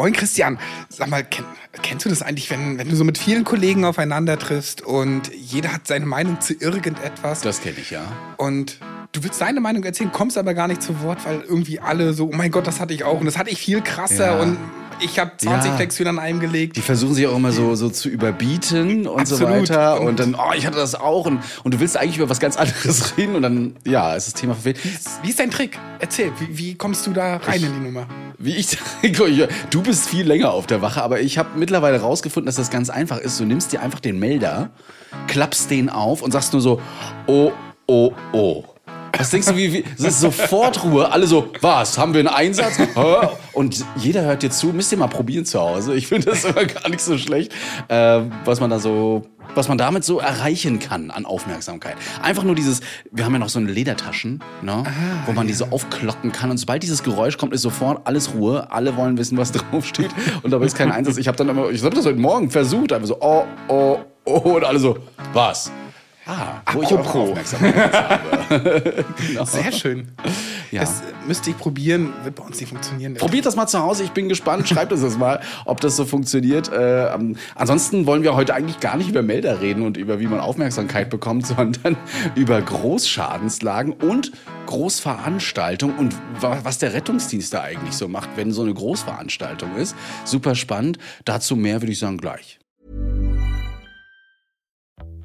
Moin Christian, sag mal, kenn, kennst du das eigentlich, wenn, wenn du so mit vielen Kollegen aufeinander triffst und jeder hat seine Meinung zu irgendetwas? Das kenne ich, ja. Und du willst deine Meinung erzählen, kommst aber gar nicht zu Wort, weil irgendwie alle so, oh mein Gott, das hatte ich auch und das hatte ich viel krasser Ja. und ich habe 20 Ja. Flexhühner an einem gelegt. Die versuchen sich auch immer so, so zu überbieten und so Absolut. weiter. Und, Und- dann, oh, ich hatte das auch. Und, und du willst eigentlich über was ganz anderes reden. Und dann, ja, ist das Thema verfehlt. Wie ist dein Trick? Erzähl, wie, wie kommst du da rein in die Nummer? Wie ich du bist viel länger auf der Wache, aber ich habe mittlerweile rausgefunden, dass das ganz einfach ist. Du nimmst dir einfach den Melder, klappst den auf und sagst nur so, oh, oh, oh. Was denkst du, wie, wie es ist sofort Ruhe, alle so, was, haben wir einen Einsatz? Und jeder hört dir zu, müsst ihr mal probieren zu Hause. Ich finde das immer gar nicht so schlecht, äh, was man da so, was man damit so erreichen kann an Aufmerksamkeit. Einfach nur dieses, wir haben ja noch so eine Ledertaschen, ne, wo man die so aufklocken kann und sobald dieses Geräusch kommt, ist sofort alles Ruhe, alle wollen wissen, was draufsteht und dabei ist kein Einsatz. Ich habe dann immer, ich habe das heute Morgen versucht, einfach so, oh, oh, oh und alle so, was? Ah, wo ich auch. Aufmerksamkeit habe. genau. Sehr schön. Ja. Das müsste ich probieren, wird bei uns nicht funktionieren. Probiert das mal zu Hause, ich bin gespannt. Schreibt uns das mal, ob das so funktioniert. Äh, ansonsten wollen wir heute eigentlich gar nicht über Melder reden und über wie man Aufmerksamkeit bekommt, sondern über Großschadenslagen und Großveranstaltungen und wa was der Rettungsdienst da eigentlich so macht, wenn so eine Großveranstaltung ist. Super spannend. Dazu mehr würde ich sagen gleich.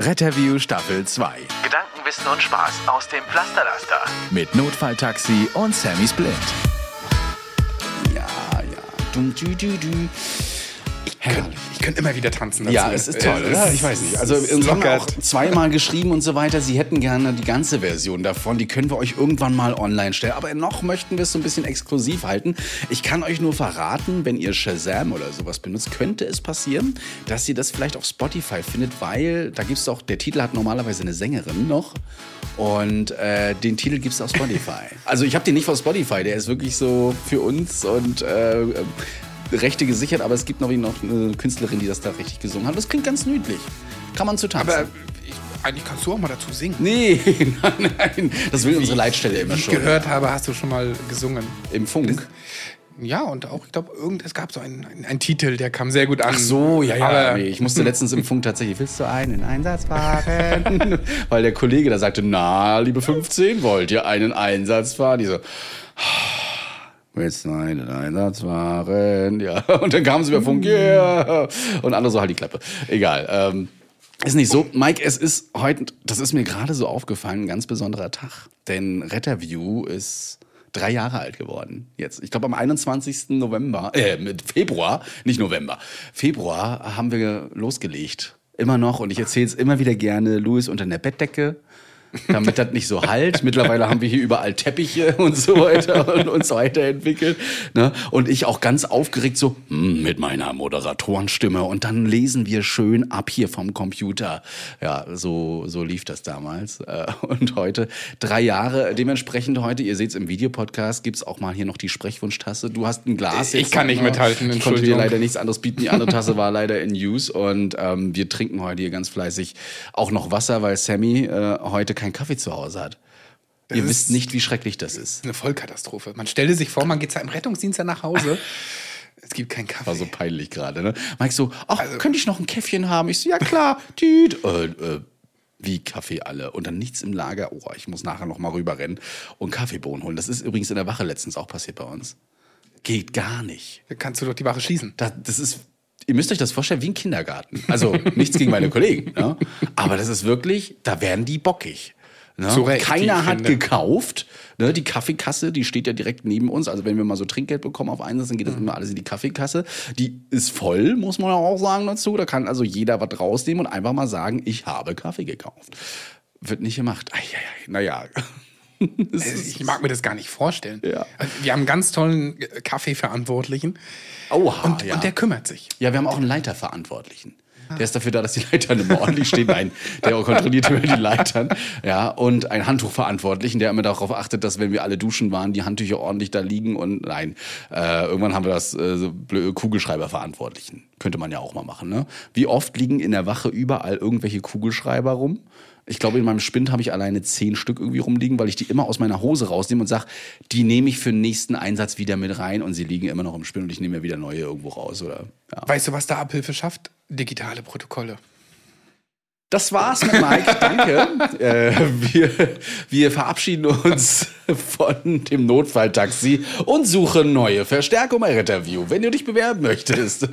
Retterview Staffel 2 Gedankenwissen und Spaß aus dem Pflasterlaster. mit Notfalltaxi und Sammy Splint. Ja, ja. Dum, dü, dü, dü. Herrlich. Ich könnte immer wieder tanzen. dazu. Ja, es ist toll, oder? ist- Ich weiß nicht. Also uns haben auch lockert. zweimal geschrieben und so weiter. Sie hätten gerne die ganze Version davon. Die können wir euch irgendwann mal online stellen. Aber noch möchten wir es so ein bisschen exklusiv halten. Ich kann euch nur verraten, wenn ihr Shazam oder sowas benutzt, könnte es passieren, dass ihr das vielleicht auf Spotify findet, weil da gibt es auch, der Titel hat normalerweise eine Sängerin noch. Und äh, den Titel gibt es auf Spotify. also ich habe den nicht auf Spotify, der ist wirklich so für uns und äh, Rechte gesichert, aber es gibt noch, noch eine Künstlerin, die das da richtig gesungen hat. Das klingt ganz niedlich. Kann man zu tanzen. Aber ich, eigentlich kannst du auch mal dazu singen. nee, nein, nein. Das will unsere Leitstelle immer Wie ich schon. gehört habe, hast du schon mal gesungen. Im Funk. Ja, und auch, ich glaube, es gab so einen, einen, einen Titel, der kam sehr gut an. Ach so, ja, ja. Aber nee, ich musste letztens im Funk tatsächlich, willst du einen Einsatz fahren? Weil der Kollege da sagte, na, liebe 15, wollt ihr einen Einsatz fahren? Die so, willst du einen Einsatz fahren? Ja, und dann kamen sie über Funk, yeah. Und andere so halt die Klappe. Egal, ähm, ist nicht so. Mike, es ist heute, das ist mir gerade so aufgefallen, ein ganz besonderer Tag. Denn Retterview ist drei Jahre alt geworden. Jetzt, ich glaube am 21. November, äh, Februar, nicht November, Februar haben wir losgelegt. Immer noch und ich erzähle es immer wieder gerne, Louis unter der Bettdecke. Damit das nicht so halt. Mittlerweile haben wir hier überall Teppiche und so weiter und uns weiterentwickelt. Ne? Und ich auch ganz aufgeregt so hm, mit meiner Moderatorenstimme. Und dann lesen wir schön ab hier vom Computer. Ja, so, so lief das damals. Äh, Und heute drei Jahre. Dementsprechend heute, ihr seht es im Videopodcast, gibt's auch mal hier noch die Sprechwunschtasse. Du hast ein Glas Ich kann nicht ne? mithalten, Ich konnte dir leider nichts anderes bieten. Die andere Tasse war leider in Use. Und ähm, wir trinken heute hier ganz fleißig auch noch Wasser, weil Sammy äh, heute keinen Kaffee zu Hause hat. Ihr ist- wisst nicht, wie schrecklich das ist. eine Vollkatastrophe. Man stelle sich vor, man geht im Rettungsdienst ja nach Hause. es gibt keinen Kaffee. War so peinlich gerade, ne? Mike so, ach, könnte ich noch ein Käffchen haben? Ich so, ja klar, Tüt. Äh, äh, wie Kaffee alle und dann nichts im Lager. Oh, ich muss nachher noch mal rüberrennen und Kaffeebohnen holen. Das ist übrigens in der Wache letztens auch passiert bei uns. Geht gar nicht. Kannst du doch die Wache schließen. Das, das ist, ihr müsst euch das vorstellen wie ein Kindergarten. Also nichts gegen meine Kollegen, ne? aber das ist wirklich, da werden die bockig. Ne? Zu Recht, wie Keiner hat finde. gekauft. Ne? Die Kaffeekasse, die steht ja direkt neben uns. Also wenn wir mal so Trinkgeld bekommen auf Einsatz, dann geht das Mhm. immer alles in die Kaffeekasse. Die ist voll, muss man auch sagen dazu. Da kann also jeder was rausnehmen und einfach mal sagen, ich habe Kaffee gekauft. Wird nicht gemacht. Eieiei, naja. Also ich mag mir das gar nicht vorstellen. Ja. Also Wir haben einen ganz tollen äh, Kaffeeverantwortlichen Oha, und, ja. und der kümmert sich. Ja, wir haben auch einen Leiterverantwortlichen. Der ist dafür da, dass die Leitern immer ordentlich stehen. Nein, der kontrolliert immer die Leitern. Ja, und einen Handtuchverantwortlichen, der immer darauf achtet, dass wenn wir alle duschen waren, die Handtücher ordentlich da liegen. Und nein, äh, irgendwann haben wir das äh, Kugelschreiberverantwortlichen. Könnte man ja auch mal machen. Ne? Wie oft liegen in der Wache überall irgendwelche Kugelschreiber rum? Ich glaube, in meinem Spind habe ich alleine zehn Stück irgendwie rumliegen, weil ich die immer aus meiner Hose rausnehme und sage, die nehme ich für den nächsten Einsatz wieder mit rein und sie liegen immer noch im Spind und ich nehme mir wieder neue irgendwo raus. Oder, ja. Weißt du, was da Abhilfe schafft? Digitale Protokolle. Das war's mit Mike, danke. äh, wir, wir verabschieden uns von dem Notfalltaxi und suchen neue Verstärkung bei Retterview, wenn du dich bewerben möchtest.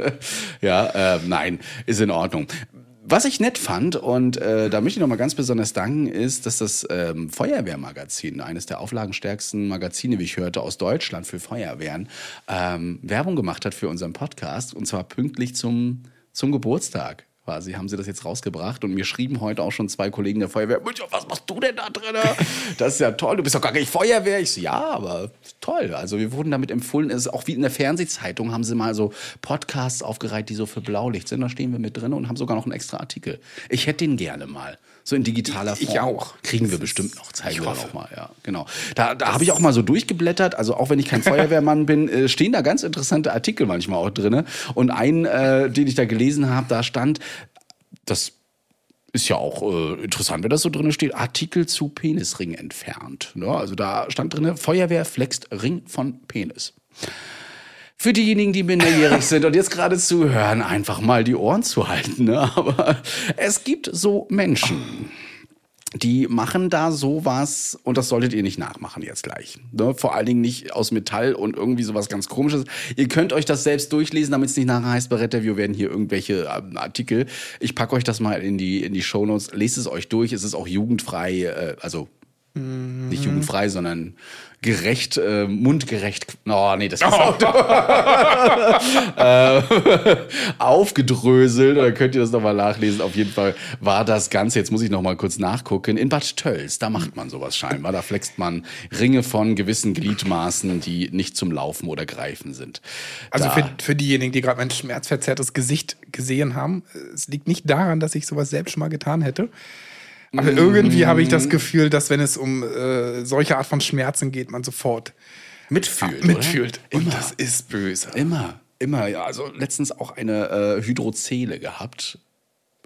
ja, äh, nein, ist in Ordnung. Was ich nett fand, und äh, da möchte ich nochmal ganz besonders danken, ist, dass das ähm, Feuerwehrmagazin, eines der auflagenstärksten Magazine, wie ich hörte, aus Deutschland für Feuerwehren, ähm, Werbung gemacht hat für unseren Podcast, und zwar pünktlich zum, zum Geburtstag quasi haben sie das jetzt rausgebracht und mir schrieben heute auch schon zwei Kollegen der Feuerwehr, was machst du denn da drin? Das ist ja toll, du bist doch gar nicht Feuerwehr. Ich so, ja, aber toll. Also wir wurden damit empfohlen, es ist auch wie in der Fernsehzeitung haben sie mal so Podcasts aufgereiht, die so für Blaulicht sind. Da stehen wir mit drin und haben sogar noch einen extra Artikel. Ich hätte den gerne mal. So in digitaler Ich Form. auch. Kriegen wir bestimmt noch. Zeigen ich wir auch mal, ja. Genau. Da, da habe ich auch mal so durchgeblättert. Also auch wenn ich kein Feuerwehrmann bin, äh, stehen da ganz interessante Artikel manchmal auch drin. Und einen, äh, den ich da gelesen habe, da stand, das ist ja auch äh, interessant, wenn das so drin steht, Artikel zu Penisring entfernt. Ne? Also da stand drin, Feuerwehr flext Ring von Penis. Für diejenigen, die minderjährig sind und jetzt gerade zuhören, einfach mal die Ohren zu halten. Ne? Aber es gibt so Menschen, die machen da sowas und das solltet ihr nicht nachmachen jetzt gleich. Ne? Vor allen Dingen nicht aus Metall und irgendwie sowas ganz komisches. Ihr könnt euch das selbst durchlesen, damit es nicht nachher heißt, bei Retterview werden hier irgendwelche ähm, Artikel. Ich packe euch das mal in die, in die Shownotes. Lest es euch durch. Es ist auch jugendfrei, äh, also nicht jugendfrei, sondern gerecht, äh, mundgerecht. Oh, nee, das ist auch äh, aufgedröselt. Da könnt ihr das nochmal nachlesen. Auf jeden Fall war das Ganze, jetzt muss ich nochmal kurz nachgucken, in Bad Tölz. Da macht man sowas scheinbar. Da flext man Ringe von gewissen Gliedmaßen, die nicht zum Laufen oder Greifen sind. Also da, für, für diejenigen, die gerade mein schmerzverzerrtes Gesicht gesehen haben, es liegt nicht daran, dass ich sowas selbst schon mal getan hätte. Aber irgendwie habe ich das Gefühl, dass wenn es um äh, solche Art von Schmerzen geht, man sofort mitfühlt. mitfühlt. Oder? Und Immer. das ist böse. Immer, immer, ja. Also letztens auch eine äh, Hydrozele gehabt.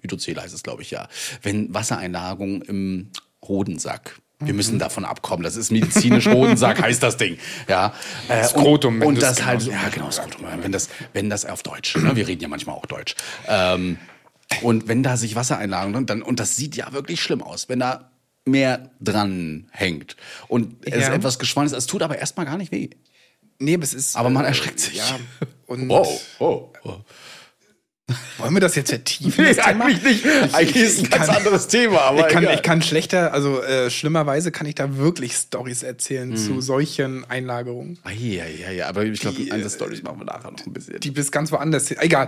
Hydrozele heißt es, glaube ich, ja. Wenn Wassereinlagerung im Hodensack. Wir müssen davon abkommen. Das ist medizinisch Hodensack, heißt das Ding. Ja. Äh, Skrotum, Und, und du es das halt, genauso ja, genau, Skrotum. Wenn das, wenn das auf Deutsch, ne? wir reden ja manchmal auch Deutsch. Ähm, und wenn da sich Wassereinlagerung dann, und das sieht ja wirklich schlimm aus, wenn da mehr dran hängt und es Ja. etwas geschwollen ist, es tut aber erstmal gar nicht weh. Nee, aber es ist. Aber man äh, erschreckt sich. Ja. Und Wow, oh, oh. Wollen wir das jetzt vertiefen? Nee, Thema? eigentlich nicht. Eigentlich ist es ein ganz kann- anderes Thema, aber ich kann, egal. ich kann schlechter, also äh, schlimmerweise kann ich da wirklich Stories erzählen Mhm. zu solchen Einlagerungen. Ah, ja, ja, ja, aber ich glaube, Die, eine äh, Stories machen wir nachher noch ein bisschen. Die bis ganz woanders. Egal.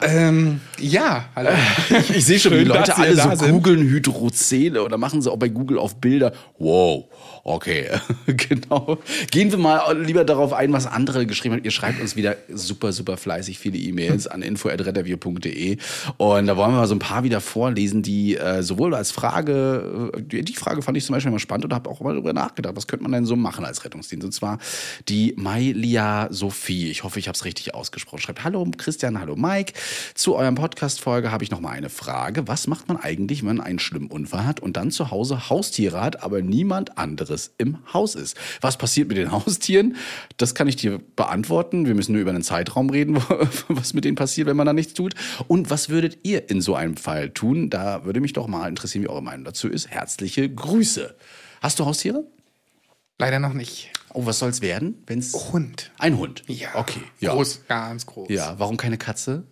Ähm, ja, hallo. ich, ich sehe schon, wie Schön, die Leute alle so googeln Hydrozele oder machen sie auch bei Google auf Bilder. Wow, okay, genau. Gehen wir mal lieber darauf ein, was andere geschrieben haben. Ihr schreibt uns wieder super, super fleißig viele E-Mails an info.rettervier.de und da wollen wir mal so ein paar wieder vorlesen, die äh, sowohl als Frage, äh, die, die Frage fand ich zum Beispiel immer spannend und habe auch mal darüber nachgedacht, was könnte man denn so machen als Rettungsdienst? Und zwar die Mailia Sophie. Ich hoffe, ich habe es richtig ausgesprochen. Schreibt, hallo Christian, hallo Mike. Zu eurem Podcast-Folge habe ich noch mal eine Frage. Was macht man eigentlich, wenn man einen schlimmen Unfall hat und dann zu Hause Haustiere hat, aber niemand anderes im Haus ist? Was passiert mit den Haustieren? Das kann ich dir beantworten. Wir müssen nur über einen Zeitraum reden, was mit denen passiert, wenn man da nichts tut. Und was würdet ihr in so einem Fall tun? Da würde mich doch mal interessieren, wie eure Meinung dazu ist. Herzliche Grüße. Hast du Haustiere? Leider noch nicht. Oh, was soll's werden, wenn's Hund. ein Hund? Ja. Okay. Ja. Groß, ganz groß. Ja. Warum keine Katze?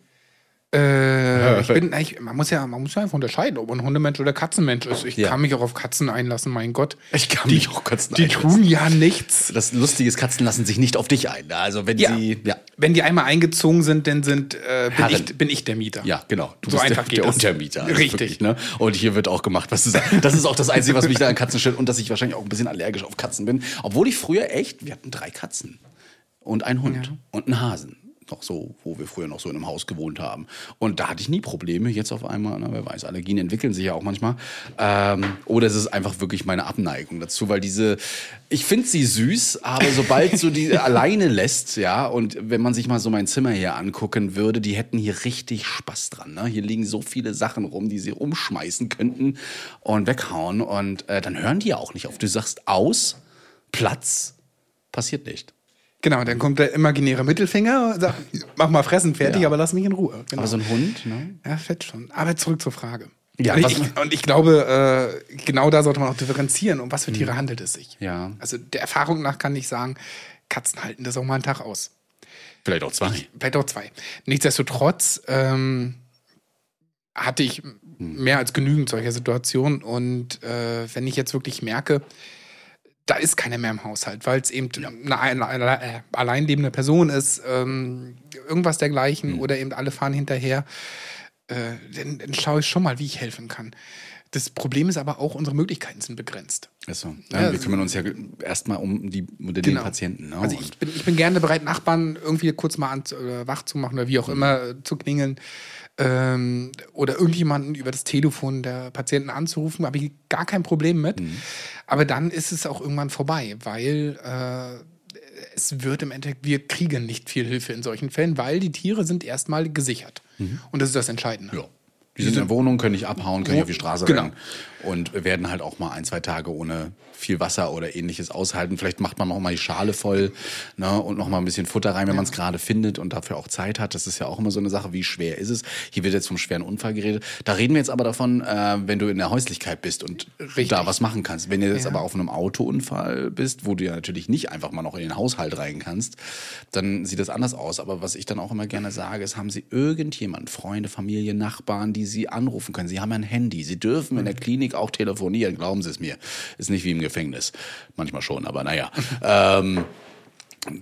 Äh, ich bin, ich, man, muss ja, man muss ja einfach unterscheiden, ob man Hundemensch oder Katzenmensch ist. Ich Ja. kann mich auch auf Katzen einlassen, mein Gott. Ich kann die, mich auch Katzen Die einlassen. tun ja nichts. Das Lustige ist, Katzen lassen sich nicht auf dich ein. Also wenn Ja. sie, ja, Wenn die einmal eingezogen sind, dann sind, äh, bin, ich, bin ich der Mieter. Ja, genau. Du So bist einfach der, der. Untermieter. Also Richtig. Wirklich, ne? Und hier wird auch gemacht, was du sagst. Das ist auch das Einzige, was mich da an Katzen stört. Und dass ich wahrscheinlich auch ein bisschen allergisch auf Katzen bin. Obwohl ich früher echt, wir hatten drei Katzen. Und einen Hund. Und einen Hasen. Noch so, wo wir früher noch so in einem Haus gewohnt haben. Und da hatte ich nie Probleme. Jetzt auf einmal, na, wer weiß, Allergien entwickeln sich ja auch manchmal. Ähm, oder es ist einfach wirklich meine Abneigung dazu, weil diese, ich finde sie süß, aber sobald so die alleine lässt, ja, und wenn man sich mal so mein Zimmer hier angucken würde, die hätten hier richtig Spaß dran. Ne? Hier liegen so viele Sachen rum, die sie umschmeißen könnten und weghauen. Und äh, dann hören die ja auch nicht auf. Du sagst aus, Platz, passiert nicht. Genau, dann kommt der imaginäre Mittelfinger und sagt, mach mal fressen fertig, Ja. aber lass mich in Ruhe. Genau. Aber so ein Hund, ne? Ja, fett schon. Aber zurück zur Frage. Ja, und, ich, und ich glaube, äh, genau da sollte man auch differenzieren, um was für Tiere handelt es sich. Mhm. Ja. Also der Erfahrung nach kann ich sagen, Katzen halten das auch mal einen Tag aus. Vielleicht auch zwei. Vielleicht auch zwei. Nichtsdestotrotz ähm, hatte ich mehr als genügend solcher Situationen. Und äh, wenn ich jetzt wirklich merke, da ist keiner mehr im Haushalt, weil es eben eine, eine, eine äh, allein lebende Person ist, ähm, irgendwas dergleichen oder eben alle fahren hinterher, äh, dann, dann schaue ich schon mal, wie ich helfen kann. Das Problem ist aber auch, unsere Möglichkeiten sind begrenzt. Ist so. Ja, Ja, wir kümmern uns ja erstmal um die den Genau. Patienten. Ne? Also ich bin, ich bin gerne bereit, Nachbarn irgendwie kurz mal an, äh, wach zu machen oder wie auch immer äh, zu klingeln. Ähm, oder irgendjemanden über das Telefon der Patienten anzurufen, habe ich gar kein Problem mit. Aber dann ist es auch irgendwann vorbei, weil äh, es wird im Endeffekt, wir kriegen nicht viel Hilfe in solchen Fällen, weil die Tiere sind erstmal gesichert. Und das ist das Entscheidende. Ja. Die sind in der Wohnung, können nicht abhauen, können nicht auf die Straße Genau. rennen und werden halt auch mal ein, zwei Tage ohne viel Wasser oder ähnliches aushalten. Vielleicht macht man noch mal die Schale voll ne, und noch mal ein bisschen Futter rein, wenn man es gerade findet und dafür auch Zeit hat. Das ist ja auch immer so eine Sache, wie schwer ist es? Hier wird jetzt vom schweren Unfall geredet. Da reden wir jetzt aber davon, äh, wenn du in der Häuslichkeit bist und Richtig. da was machen kannst. Wenn du jetzt Ja. aber auf einem Autounfall bist, wo du ja natürlich nicht einfach mal noch in den Haushalt rein kannst, dann sieht das anders aus. Aber was ich dann auch immer gerne sage, ist, haben Sie irgendjemanden, Freunde, Familie, Nachbarn, die Sie anrufen können? Sie haben ein Handy. Sie dürfen in der Klinik auch telefonieren, glauben Sie es mir. Ist nicht wie im Gefängnis. Manchmal schon, aber naja. ähm,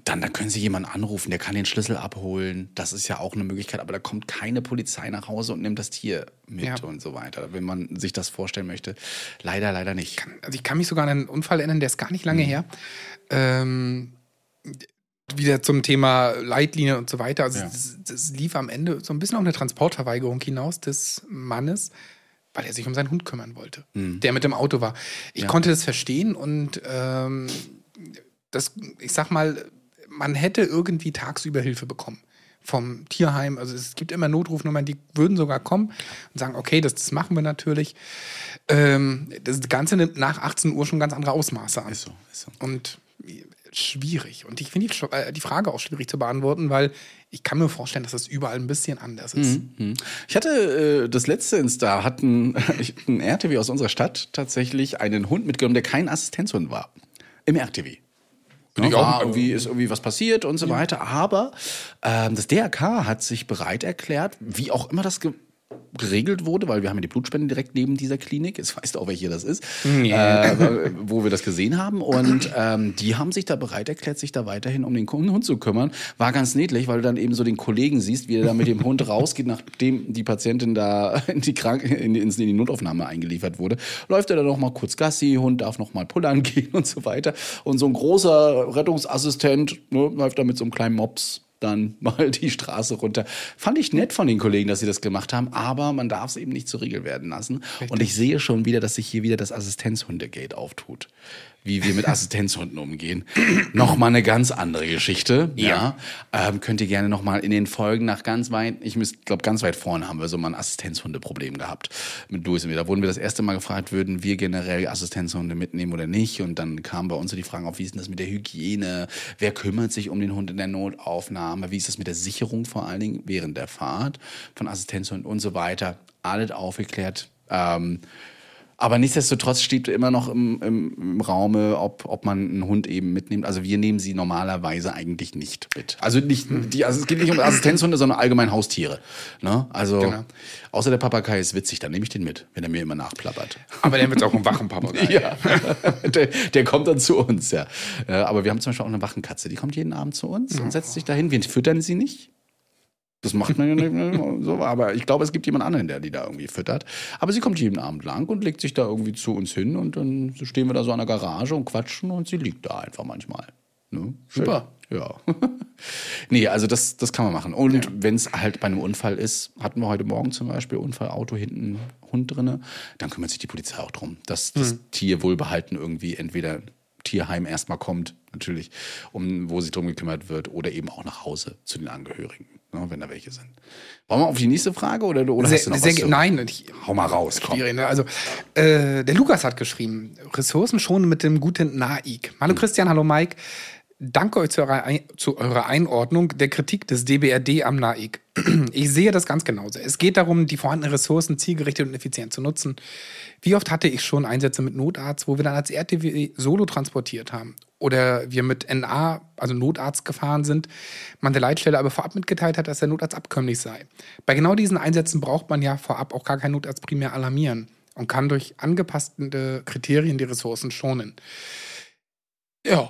dann, dann können Sie jemanden anrufen, der kann den Schlüssel abholen. Das ist ja auch eine Möglichkeit, aber da kommt keine Polizei nach Hause und nimmt das Tier mit Ja. und so weiter. Wenn man sich das vorstellen möchte. Leider, leider nicht. Also ich kann mich sogar an einen Unfall erinnern, der ist gar nicht lange her. Ähm, wieder zum Thema Leitlinie und so weiter. Also Ja. das, das lief am Ende so ein bisschen auf eine Transportverweigerung hinaus des Mannes, weil er sich um seinen Hund kümmern wollte, der mit dem Auto war. Ich konnte das verstehen und ähm, das, ich sag mal, man hätte irgendwie tagsüber Hilfe bekommen. Vom Tierheim, also es gibt immer Notrufnummern, die würden sogar kommen und sagen, okay, das, das machen wir natürlich. Ähm, das Ganze nimmt nach 18 Uhr schon ganz andere Ausmaße an. Ist so, ist so. Und schwierig. Und ich finde die, äh, die Frage auch schwierig zu beantworten, weil ich kann mir vorstellen, dass das überall ein bisschen anders ist. Ich hatte äh, das letzte Insta, hatten ich- ein RTW aus unserer Stadt tatsächlich einen Hund mitgenommen, der kein Assistenzhund war. Im RTW. Ja, ich war irgendwie, ist irgendwie was passiert und so weiter. Aber ähm, das DRK hat sich bereit erklärt, wie auch immer das geregelt wurde, weil wir haben ja die Blutspende direkt neben dieser Klinik. Weißt du auch, welche das ist, äh, wo wir das gesehen haben. Und ähm, die haben sich da bereit erklärt, sich da weiterhin um den Hund zu kümmern. War ganz niedlich, weil du dann eben so den Kollegen siehst, wie er da mit dem Hund rausgeht, nachdem die Patientin da in die, Krank in, die- in die Notaufnahme eingeliefert wurde. Läuft er dann noch mal kurz Gassi, Hund darf noch mal pullern gehen und so weiter. Und so ein großer Rettungsassistent ne, läuft da mit so einem kleinen Mops dann mal die Straße runter. Fand ich nett von den Kollegen, dass sie das gemacht haben, aber man darf es eben nicht zur Regel werden lassen. Und ich sehe schon wieder, dass sich hier wieder das Assistenzhundegate auftut. Wie wir mit Assistenzhunden umgehen. Nochmal eine ganz andere Geschichte. Ja. Ähm, könnt ihr gerne nochmal in den Folgen nach ganz weit, ich glaube, ganz weit vorne haben wir so mal ein Assistenzhundeproblem gehabt. Mit Louis und mir. Da wurden wir das erste Mal gefragt, würden wir generell Assistenzhunde mitnehmen oder nicht? Und dann kamen bei uns so die Fragen auf, wie ist denn das mit der Hygiene? Wer kümmert sich um den Hund in der Notaufnahme? Wie ist das mit der Sicherung vor allen Dingen während der Fahrt von Assistenzhunden und so weiter? Alles aufgeklärt. Ähm, Aber nichtsdestotrotz steht immer noch im, im, im Raume, ob, ob man einen Hund eben mitnimmt. Also wir nehmen sie normalerweise eigentlich nicht mit. Also nicht die, also es geht nicht um Assistenzhunde, sondern allgemein Haustiere. Ne? Also Genau. außer der Papagei ist witzig, dann nehme ich den mit, wenn er mir immer nachplappert. Aber der wird auch ein wachen Papagei. Ja, der, der kommt dann zu uns, ja. Äh, Aber wir haben zum Beispiel auch eine Wachenkatze, die kommt jeden Abend zu uns und setzt sich dahin. Wir füttern sie nicht. Das macht man ja nicht so, aber ich glaube, es gibt jemand anderen, der die da irgendwie füttert. Aber sie kommt jeden Abend lang und legt sich da irgendwie zu uns hin und dann stehen wir da so an der Garage und quatschen und sie liegt da einfach manchmal. Ne? Super. Ja. nee, also das, das kann man machen. Und wenn es halt bei einem Unfall ist, hatten wir heute Morgen zum Beispiel Unfallauto hinten Hund drinne, dann kümmert sich die Polizei auch drum, dass das Tier wohlbehalten irgendwie entweder Tierheim erstmal kommt, natürlich, um wo sich drum gekümmert wird, oder eben auch nach Hause zu den Angehörigen, ne, wenn da welche sind. Wollen wir auf die nächste Frage oder, oder hast du noch sehr, was zu- nein, ich, Hau mal raus, komm. ne? Also, äh, der Lukas hat geschrieben, Ressourcen schonen mit dem guten Naik. Hallo Hm. Christian, hallo Mike. Danke euch zu eurer, zu eurer Einordnung der Kritik des DBRD am Naik. Ich sehe das ganz genauso. Es geht darum, die vorhandenen Ressourcen zielgerichtet und effizient zu nutzen. Wie oft hatte ich schon Einsätze mit Notarzt, wo wir dann als RTW solo transportiert haben? Oder wir mit NA, also Notarzt gefahren sind, man der Leitstelle aber vorab mitgeteilt hat, dass der Notarzt abkömmlich sei. Bei genau diesen Einsätzen braucht man ja vorab auch gar keinen Notarzt primär alarmieren und kann durch angepasste Kriterien die Ressourcen schonen. Ja,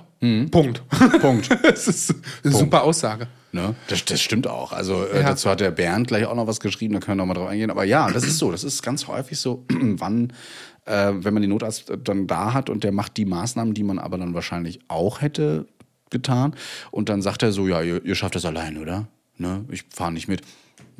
Punkt. Punkt. das ist eine super Aussage. Ne? Das, das stimmt auch. Also äh, Ja. dazu hat der Bernd gleich auch noch was geschrieben, da können wir noch mal drauf eingehen. Aber ja, das ist so. Das ist ganz häufig so, wann, äh, wenn man den Notarzt dann da hat und der macht die Maßnahmen, die man aber dann wahrscheinlich auch hätte getan. Und dann sagt er so, ja, ihr, ihr schafft das allein, oder? Ne? Ich fahre nicht mit.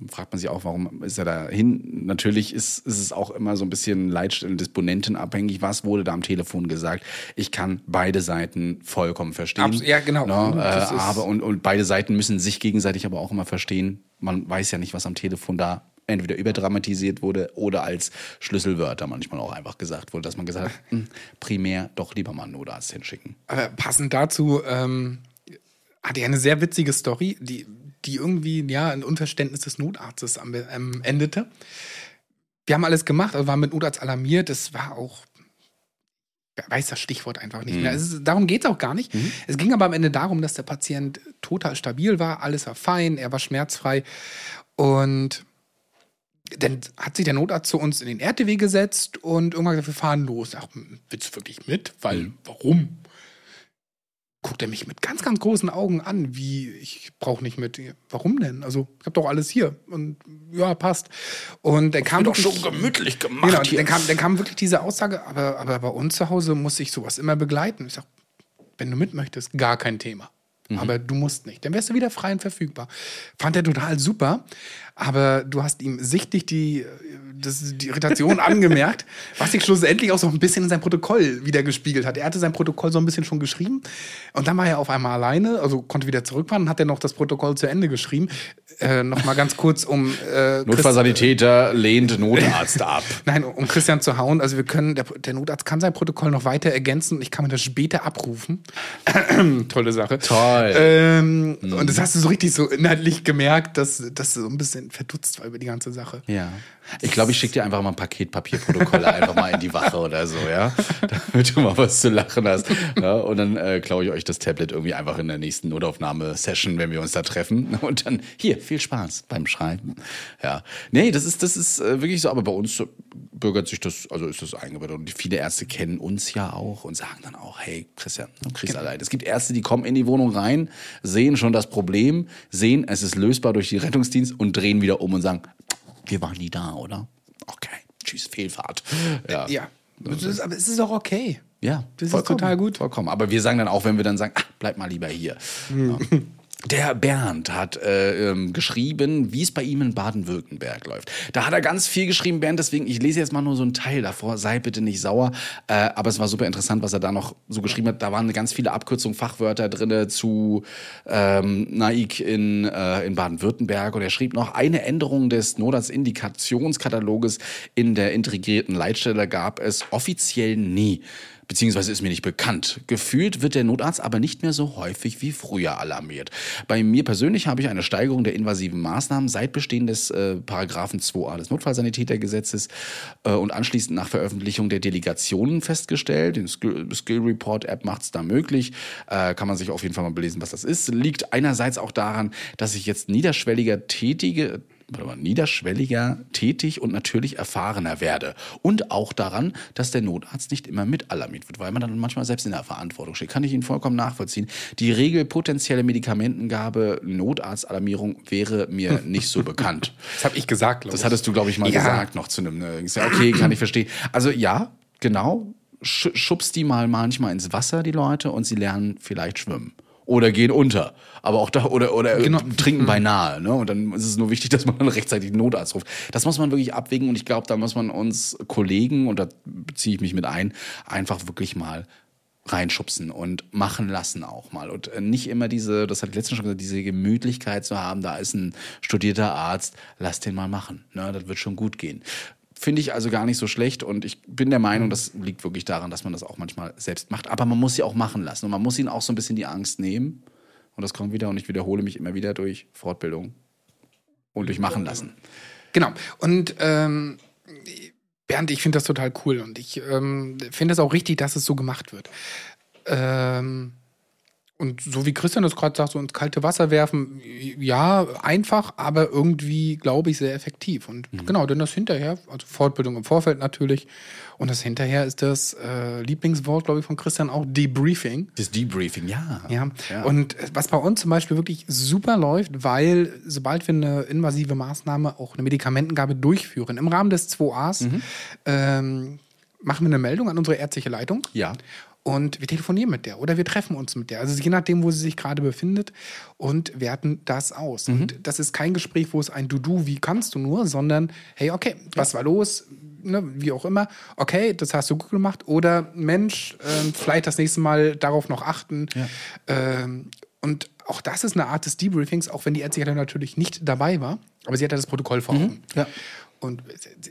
Fragt man sich auch, warum ist er da hin? Natürlich ist, ist es auch immer so ein bisschen Leitstellen Disponenten abhängig. Was wurde da am Telefon gesagt? Ich kann beide Seiten vollkommen verstehen. Abs- ja, genau. Ne? Das Äh, aber und, und beide Seiten müssen sich gegenseitig aber auch immer verstehen. Man weiß ja nicht, was am Telefon da entweder überdramatisiert wurde oder als Schlüsselwörter manchmal auch einfach gesagt wurde, dass man gesagt hat, hm, primär doch lieber mal einen Notarzt hinschicken. Aber passend dazu ähm, hatte er eine sehr witzige Story, die, die irgendwie ja ein Unverständnis des Notarztes am, ähm, endete. Wir haben alles gemacht, also waren mit Notarzt alarmiert. Es war auch, weiß das Stichwort einfach nicht mehr. Es ist, darum geht es auch gar nicht. Es ging aber am Ende darum, dass der Patient total stabil war, alles war fein, er war schmerzfrei. Und dann hat sich der Notarzt zu uns in den RTW gesetzt und irgendwann gesagt, wir fahren los. Ach, willst du wirklich mit? Weil, warum? Guckt er mich mit ganz, ganz großen Augen an, wie, ich brauche nicht mit. Warum denn? Also, ich habe doch alles hier. Und ja, passt. Und dann kam doch schon gemütlich gemacht Genau, hier. dann kam, dann kam wirklich diese Aussage, aber, aber bei uns zu Hause muss ich sowas immer begleiten. Ich sag, wenn du mit möchtest, gar kein Thema. Mhm. Aber du musst nicht. Dann wärst du wieder frei und verfügbar. Fand er total super. Aber du hast ihm sichtlich die, äh, das, die Irritation angemerkt, was sich schlussendlich auch so ein bisschen in sein Protokoll wieder gespiegelt hat. Er hatte sein Protokoll so ein bisschen schon geschrieben. Und dann war er auf einmal alleine, also konnte wieder zurückfahren und hat dann noch das Protokoll zu Ende geschrieben. Äh, Nochmal ganz kurz, um äh, Notfallsanitäter lehnt Notarzt ab. Nein, um Christian zu hauen, also wir können, der, der Notarzt kann sein Protokoll noch weiter ergänzen und ich kann mir das später abrufen. Tolle Sache. Toll. Ähm, Und das hast du so richtig so inhaltlich gemerkt, dass das so ein bisschen verdutzt war über die ganze Sache. Ja. Ich glaube, ich schicke dir einfach mal ein Paket Papierprotokolle einfach mal in die Wache oder so, ja? Damit du mal was zu lachen hast. Ja? Und dann äh, klaue ich euch das Tablet irgendwie einfach in der nächsten Notaufnahme-Session, wenn wir uns da treffen. Und dann, hier, viel Spaß beim Schreiben. Ja. Nee, das ist, das ist äh, wirklich so, aber bei uns bürgert sich das, also ist das eingebürgert. Und viele Ärzte kennen uns ja auch und sagen dann auch, hey, Christian, du kriegst allein. Es gibt Ärzte, die kommen in die Wohnung rein, sehen schon das Problem, sehen, es ist lösbar durch die Rettungsdienst und drehen wieder um und sagen, wir waren nie da, oder? Okay, tschüss, Fehlfahrt. Ja. Ja, ist, aber es ist auch okay. Ja, Das ist total gut. Vollkommen. Aber wir sagen dann auch, wenn wir dann sagen, ach, bleib mal lieber hier. Ja. Der Bernd hat äh, ähm, geschrieben, wie es bei ihm in Baden-Württemberg läuft. Da hat er ganz viel geschrieben, Bernd, deswegen, ich lese jetzt mal nur so einen Teil davor, sei bitte nicht sauer. Äh, aber es war super interessant, was er da noch so geschrieben hat. Da waren ganz viele Abkürzungen, Fachwörter drin zu ähm, Naik in, äh, in Baden-Württemberg. Und er schrieb noch, eine Änderung des NODAS-Indikationskataloges in der integrierten Leitstelle gab es offiziell nie. Beziehungsweise ist mir nicht bekannt. Gefühlt wird der Notarzt aber nicht mehr so häufig wie früher alarmiert. Bei mir persönlich habe ich eine Steigerung der invasiven Maßnahmen seit Bestehen des äh, Paragraphen 2a des Notfallsanitätergesetzes äh, und anschließend nach Veröffentlichung der Delegationen festgestellt. Den Skill, Skill Report App macht es da möglich. Äh, kann man sich auf jeden Fall mal belesen, was das ist. Liegt einerseits auch daran, dass ich jetzt niederschwelliger tätige niederschwelliger, tätig und natürlich erfahrener werde. Und auch daran, dass der Notarzt nicht immer mit alarmiert wird, weil man dann manchmal selbst in der Verantwortung steht. Kann ich Ihnen vollkommen nachvollziehen. Die Regel potenzielle Medikamentengabe, Notarztalarmierung wäre mir nicht so bekannt. Das habe ich gesagt, glaube Das ich. hattest du, glaube ich, mal Ja. gesagt noch zu einem. Ne, ja okay, kann ich verstehen. Also ja, genau. Sch schubst die mal manchmal ins Wasser, die Leute, und sie lernen vielleicht schwimmen. Oder gehen unter. Aber auch da, oder, oder Genau. trinken beinahe. Ne? Und dann ist es nur wichtig, dass man dann rechtzeitig einen Notarzt ruft. Das muss man wirklich abwägen und ich glaube, da muss man uns Kollegen, und da beziehe ich mich mit ein, einfach wirklich mal reinschubsen und machen lassen auch mal. Und äh, nicht immer diese, das hat ich letztens schon gesagt, diese Gemütlichkeit zu haben, da ist ein studierter Arzt, lass den mal machen. Ne? Das wird schon gut gehen. Finde ich also gar nicht so schlecht und ich bin der Meinung, das liegt wirklich daran, dass man das auch manchmal selbst macht. Aber man muss sie auch machen lassen und man muss ihnen auch so ein bisschen die Angst nehmen. Und das kommt wieder und ich wiederhole mich immer wieder durch Fortbildung und durch machen lassen. Genau. Und ähm, Bernd, ich finde das total cool und ich ähm, finde es auch richtig, dass es so gemacht wird. Ähm, und so wie Christian das gerade sagt, so ins kalte Wasser werfen, ja, einfach, aber irgendwie, glaube ich, sehr effektiv. Und genau, denn das hinterher, also Fortbildung im Vorfeld natürlich, und das hinterher ist das äh, Lieblingswort, glaube ich, von Christian auch Debriefing. Das Debriefing, ja. Ja. Ja. Und was bei uns zum Beispiel wirklich super läuft, weil sobald wir eine invasive Maßnahme, auch eine Medikamentengabe durchführen, im Rahmen des 2As, Mhm. ähm, machen wir eine Meldung an unsere ärztliche Leitung. Ja. Und wir telefonieren mit der oder wir treffen uns mit der. Also je nachdem, wo sie sich gerade befindet und werten das aus. Mhm. Und das ist kein Gespräch, wo es ein Du-Du, wie kannst du nur, sondern hey, okay, was war los? Ne, wie auch immer. Okay, das hast du gut gemacht. Oder Mensch, ähm, vielleicht das nächste Mal darauf noch achten. Ähm, und auch das ist eine Art des Debriefings, auch wenn die Leitung natürlich nicht dabei war. Aber sie hatte das Protokoll vor Augen. Ja. Und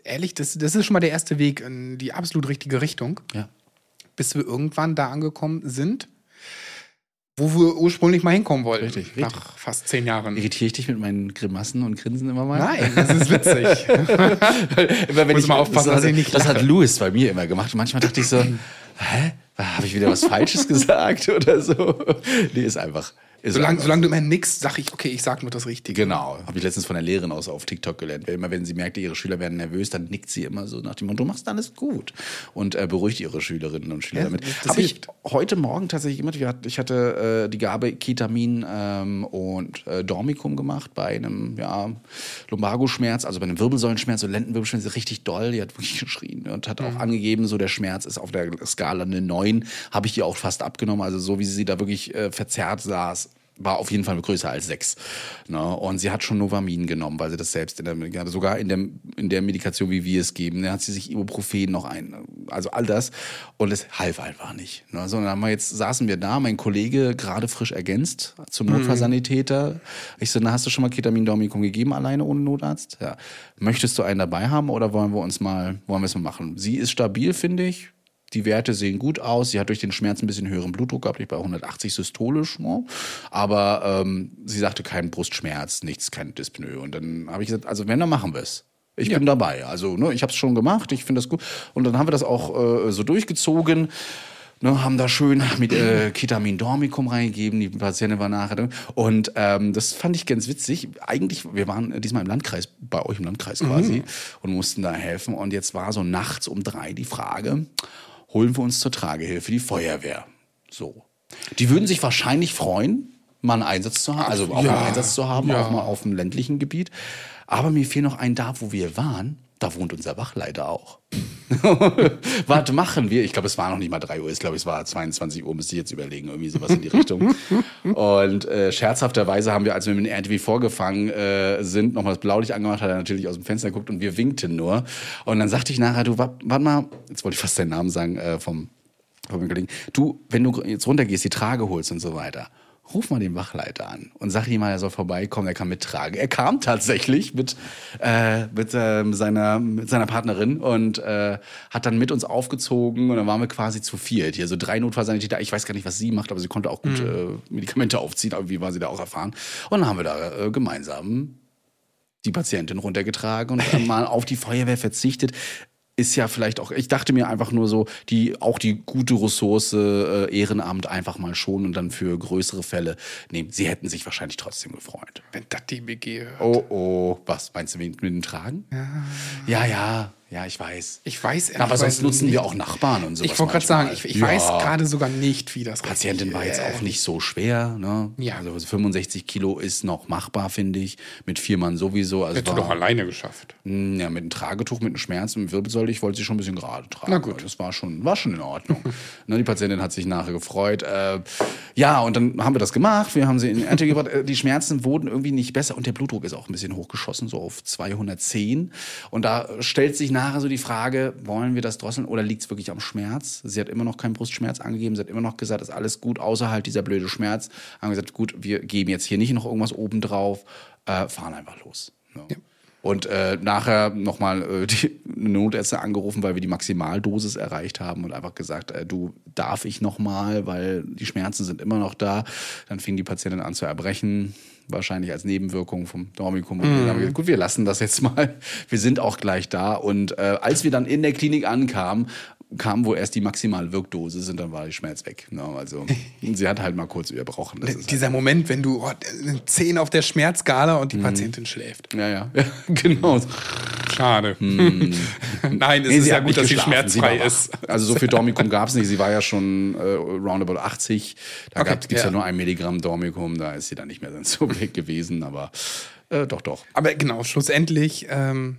ehrlich, das, das ist schon mal der erste Weg in die absolut richtige Richtung Ja. Bis wir irgendwann da angekommen sind, wo wir ursprünglich mal hinkommen wollten. Richtig, richtig. Nach fast zehn Jahren. Irritiere ich dich mit meinen Grimassen und Grinsen immer mal? Nein, das ist witzig. immer wenn Muss mal aufpassen, das, dass ich nicht das hat. Louis bei mir immer gemacht. Und manchmal dachte ich so, hä? Habe ich wieder was Falsches gesagt oder so? Nee, ist einfach. Solange, solange du immer nix, sag ich, okay, ich sag nur das Richtige. Genau, habe ich letztens von der Lehrerin aus auf TikTok gelernt. Immer wenn sie merkt, ihre Schüler werden nervös, dann nickt sie immer so nach dem Motto, du machst alles gut. Und äh, beruhigt ihre Schülerinnen und Schüler Ja, damit. Habe ich heute Morgen tatsächlich gemacht. Ich hatte, äh, die Gabe Ketamin ähm, und äh, Dormicum gemacht bei einem ja, Lumbago-Schmerz, also bei einem Wirbelsäulenschmerz, so Lendenwirbelschmerz, richtig doll. Die hat wirklich geschrien und hat auch angegeben, so der Schmerz ist auf der Skala eine 9. Habe ich ihr auch fast abgenommen. Also so wie sie da wirklich äh, verzerrt saß, war auf jeden Fall größer als sechs. Ne? Und sie hat schon Novamin genommen, weil sie das selbst in der, ja, sogar in der, in der Medikation, wie wir es geben, ne, hat sie sich Ibuprofen noch ein, also all das. Und es half einfach nicht. Ne? Sondern haben wir jetzt saßen wir da, mein Kollege gerade frisch ergänzt zum Notfallsanitäter. Ich so, na, hast du schon mal Ketamin Dormicum gegeben, alleine ohne Notarzt? Ja. Möchtest du einen dabei haben oder wollen wir uns mal, wollen wir es mal machen? Sie ist stabil, finde ich. Die Werte sehen gut aus. Sie hat durch den Schmerz ein bisschen höheren Blutdruck gehabt, ich bei 180 systolisch. Ne? Aber ähm, sie sagte keinen Brustschmerz, nichts, kein Dyspnoe. Und dann habe ich gesagt, also wenn, dann machen wir es. Ich bin dabei. Also ne, ich habe es schon gemacht, ich finde das gut. Und dann haben wir das auch äh, so durchgezogen. Ne, haben da schön mit äh, Ketamin Dormicum reingegeben, die Patientin war nachher. drin. Und ähm, das fand ich ganz witzig. Eigentlich, wir waren diesmal im Landkreis, bei euch im Landkreis quasi, und mussten da helfen. Und jetzt war so nachts um drei die Frage, holen wir uns zur Tragehilfe die Feuerwehr. So. Die würden sich wahrscheinlich freuen, mal einen Einsatz zu haben, also auch Ja, einen Einsatz zu haben, ja. auch mal auf dem ländlichen Gebiet. Aber mir fiel noch ein, da wo wir waren, da wohnt unser Wachleiter auch. Was machen wir? Ich glaube, es war noch nicht mal 3 Uhr. Ich glaube, es war 22 Uhr, müsste ich jetzt überlegen, irgendwie sowas in die Richtung. Und äh, scherzhafterweise haben wir, als wir mit dem RTW vorgefangen äh, sind, nochmal das Blaulicht angemacht, hat er natürlich aus dem Fenster geguckt und wir winkten nur. Und dann sagte ich nachher, du, wa- warte mal, jetzt wollte ich fast deinen Namen sagen, äh, vom, vom Kollegen, du, wenn du jetzt runtergehst, die Trage holst und so weiter, ruf mal den Wachleiter an und sag ihm mal, er soll vorbeikommen, er kann mittragen. Er kam tatsächlich mit, äh, mit, äh, seiner, mit seiner Partnerin und äh, hat dann mit uns aufgezogen und dann waren wir quasi zu viert. Hier so drei Notfallsanitäter. Ich weiß gar nicht, was sie macht, aber sie konnte auch gut äh, Medikamente aufziehen, aber wie war sie da auch erfahren. Und dann haben wir da äh, gemeinsam die Patientin runtergetragen und mal auf die Feuerwehr verzichtet. Ist ja vielleicht auch, ich dachte mir einfach nur so, die, auch die gute Ressource äh, Ehrenamt einfach mal schon und dann für größere Fälle nehmen. Sie hätten sich wahrscheinlich trotzdem gefreut. Wenn das die BG hört. Oh, oh, was meinst du mit, mit dem Tragen? Ja, ja, ja, ich weiß. Ich weiß Aber sonst nutzen wir auch Nachbarn und sowas. Ich wollte gerade sagen, ich, ich Ja. weiß gerade sogar nicht, wie das Patientin war jetzt auch nicht so schwer. Ne? Ja. Also 65 Kilo ist noch machbar, finde ich. Mit vier Mann sowieso. Also Hätte war, doch alleine geschafft. Mm, Ja, mit einem Tragetuch, mit einem Schmerz, mit einem Wirbelsäule, ich wollte sie schon ein bisschen gerade tragen. Na gut. Das war schon, war schon in Ordnung. ne, die Patientin hat sich nachher gefreut. Äh, ja, und dann haben wir das gemacht. Wir haben sie in die Ernte gebracht. Äh, Die Schmerzen wurden irgendwie nicht besser und der Blutdruck ist auch ein bisschen hochgeschossen, so auf 210. Und da stellt sich nachher so die Frage, wollen wir das drosseln oder liegt es wirklich am Schmerz? Sie hat immer noch keinen Brustschmerz angegeben. Sie hat immer noch gesagt, ist alles gut, außer halt dieser blöde Schmerz. Haben gesagt, gut, wir geben jetzt hier nicht noch irgendwas oben drauf, äh, fahren einfach los. Ne? Und äh, nachher nochmal äh, die Notärzte angerufen, weil wir die Maximaldosis erreicht haben und einfach gesagt, äh, du darf ich nochmal, weil die Schmerzen sind immer noch da. Dann fing die Patientin an zu erbrechen, wahrscheinlich als Nebenwirkung vom Dormicum. Und dann haben wir gesagt, gut, wir lassen das jetzt mal. Wir sind auch gleich da. Und äh, als wir dann in der Klinik ankamen, kam wohl erst die Maximalwirkdosis und dann war die Schmerz weg. Ne? Also sie hat halt mal kurz überbrochen. Das ist halt Dieser Moment, wenn du oh, eine 10 auf der Schmerzskala und die Mhm. Patientin schläft. ja, ja, ja, genau. Schade. Nein, es. Nee, ist sie ja gut, dass sie schmerzfrei war ist. Also so viel Dormicum gab es nicht. Sie war ja schon äh, roundabout 80. Da Okay, gibt es ja. ja. nur ein Milligramm Dormicum. Da ist sie dann nicht mehr so weg gewesen. Aber äh, doch, doch. Aber genau, schlussendlich, ähm,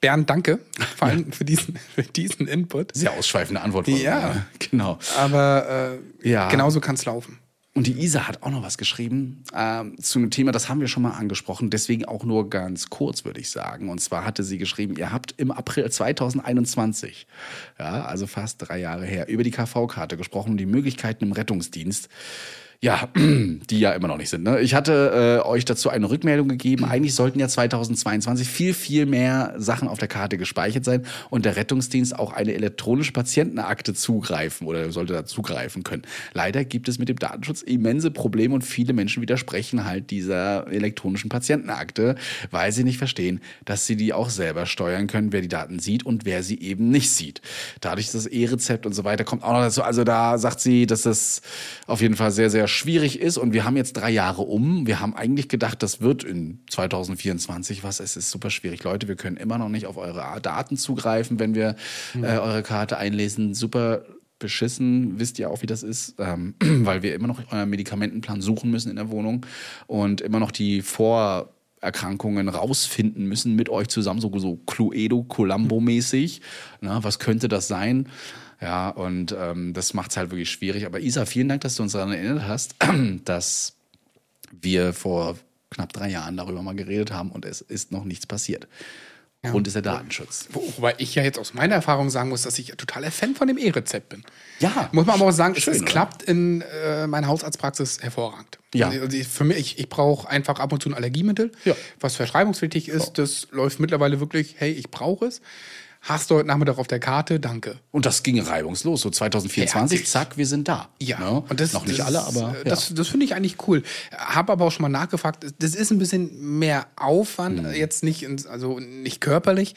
Bernd, danke. Vor allem für, diesen, für diesen Input. Sehr ausschweifende Antwort. von Ja. mir. Genau. Aber äh, Ja. genauso kann es laufen. Und die Isa hat auch noch was geschrieben ähm, zu einem Thema, das haben wir schon mal angesprochen, deswegen auch nur ganz kurz, würde ich sagen. Und zwar hatte sie geschrieben, ihr habt im April 2021, ja, also fast drei Jahre her, über die KV-Karte gesprochen und die Möglichkeiten im Rettungsdienst. Ja, die ja immer noch nicht sind. Ne? Ich hatte äh, euch dazu eine Rückmeldung gegeben. Eigentlich sollten ja 2022 viel, viel mehr Sachen auf der Karte gespeichert sein und der Rettungsdienst auch eine elektronische Patientenakte zugreifen oder sollte da zugreifen können. Leider gibt es mit dem Datenschutz immense Probleme und viele Menschen widersprechen halt dieser elektronischen Patientenakte, weil sie nicht verstehen, dass sie die auch selber steuern können, wer die Daten sieht und wer sie eben nicht sieht. Dadurch das E-Rezept und so weiter kommt auch noch dazu. Also da sagt sie, dass das auf jeden Fall sehr, sehr schwierig ist und wir haben jetzt drei Jahre um. Wir haben eigentlich gedacht, das wird in 2024 was. Es ist super schwierig. Leute, wir können immer noch nicht auf eure Daten zugreifen, wenn wir äh, eure Karte einlesen. Super beschissen, wisst ihr auch, wie das ist, ähm, weil wir immer noch euren Medikamentenplan suchen müssen in der Wohnung und immer noch die Vorerkrankungen rausfinden müssen mit euch zusammen, so, so Cluedo, Columbo-mäßig. Was könnte das sein? Ja, und ähm, das macht es halt wirklich schwierig. Aber Isa, vielen Dank, dass du uns daran erinnert hast, dass wir vor knapp drei Jahren darüber mal geredet haben und es ist noch nichts passiert. Grund ist der Datenschutz. Wo- Wobei ich ja jetzt aus meiner Erfahrung sagen muss, dass ich totaler Fan von dem E-Rezept bin. Ja. Muss man aber auch sagen, es, Schön, es oder? klappt in äh, meiner Hausarztpraxis hervorragend. Ja. Also ich, für mich, ich brauche einfach ab und zu ein Allergiemittel, Ja. was verschreibungspflichtig ist. Das läuft mittlerweile wirklich, hey, ich brauche es. Hast du heute Nachmittag auf der Karte? Danke. Und das ging reibungslos. So 2024, Ja. zack, wir sind da. Ja, Ne? und das, noch nicht das, alle, aber äh, das, das finde ich eigentlich cool. Habe aber auch schon mal nachgefragt. Das ist ein bisschen mehr Aufwand, Mhm. jetzt nicht, ins, also nicht körperlich,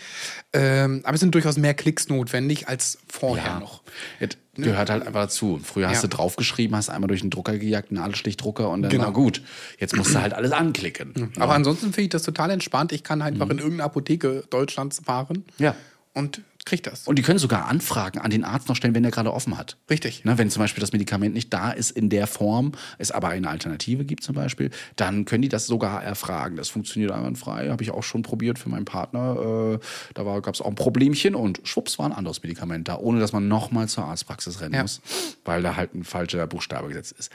ähm, aber es sind durchaus mehr Klicks notwendig als vorher ja. noch. Das gehört halt einfach dazu. Früher hast Ja. du draufgeschrieben, hast einmal durch den Drucker gejagt, einen Nadelstichtdrucker und dann Genau. war gut. Jetzt musst du halt alles anklicken. Aber ansonsten finde ich das total entspannt. Ich kann einfach in irgendeine Apotheke Deutschlands fahren Mhm. Ja. Und krieg das. Und die können sogar Anfragen an den Arzt noch stellen, wenn der gerade offen hat. Richtig. Ne, wenn zum Beispiel das Medikament nicht da ist in der Form, es aber eine Alternative gibt zum Beispiel, dann können die das sogar erfragen. Das funktioniert einwandfrei, habe ich auch schon probiert für meinen Partner. Äh, da gab es auch ein Problemchen und schwupps war ein anderes Medikament da, ohne dass man nochmal zur Arztpraxis rennen Ja. muss, weil da halt ein falscher Buchstabe gesetzt ist.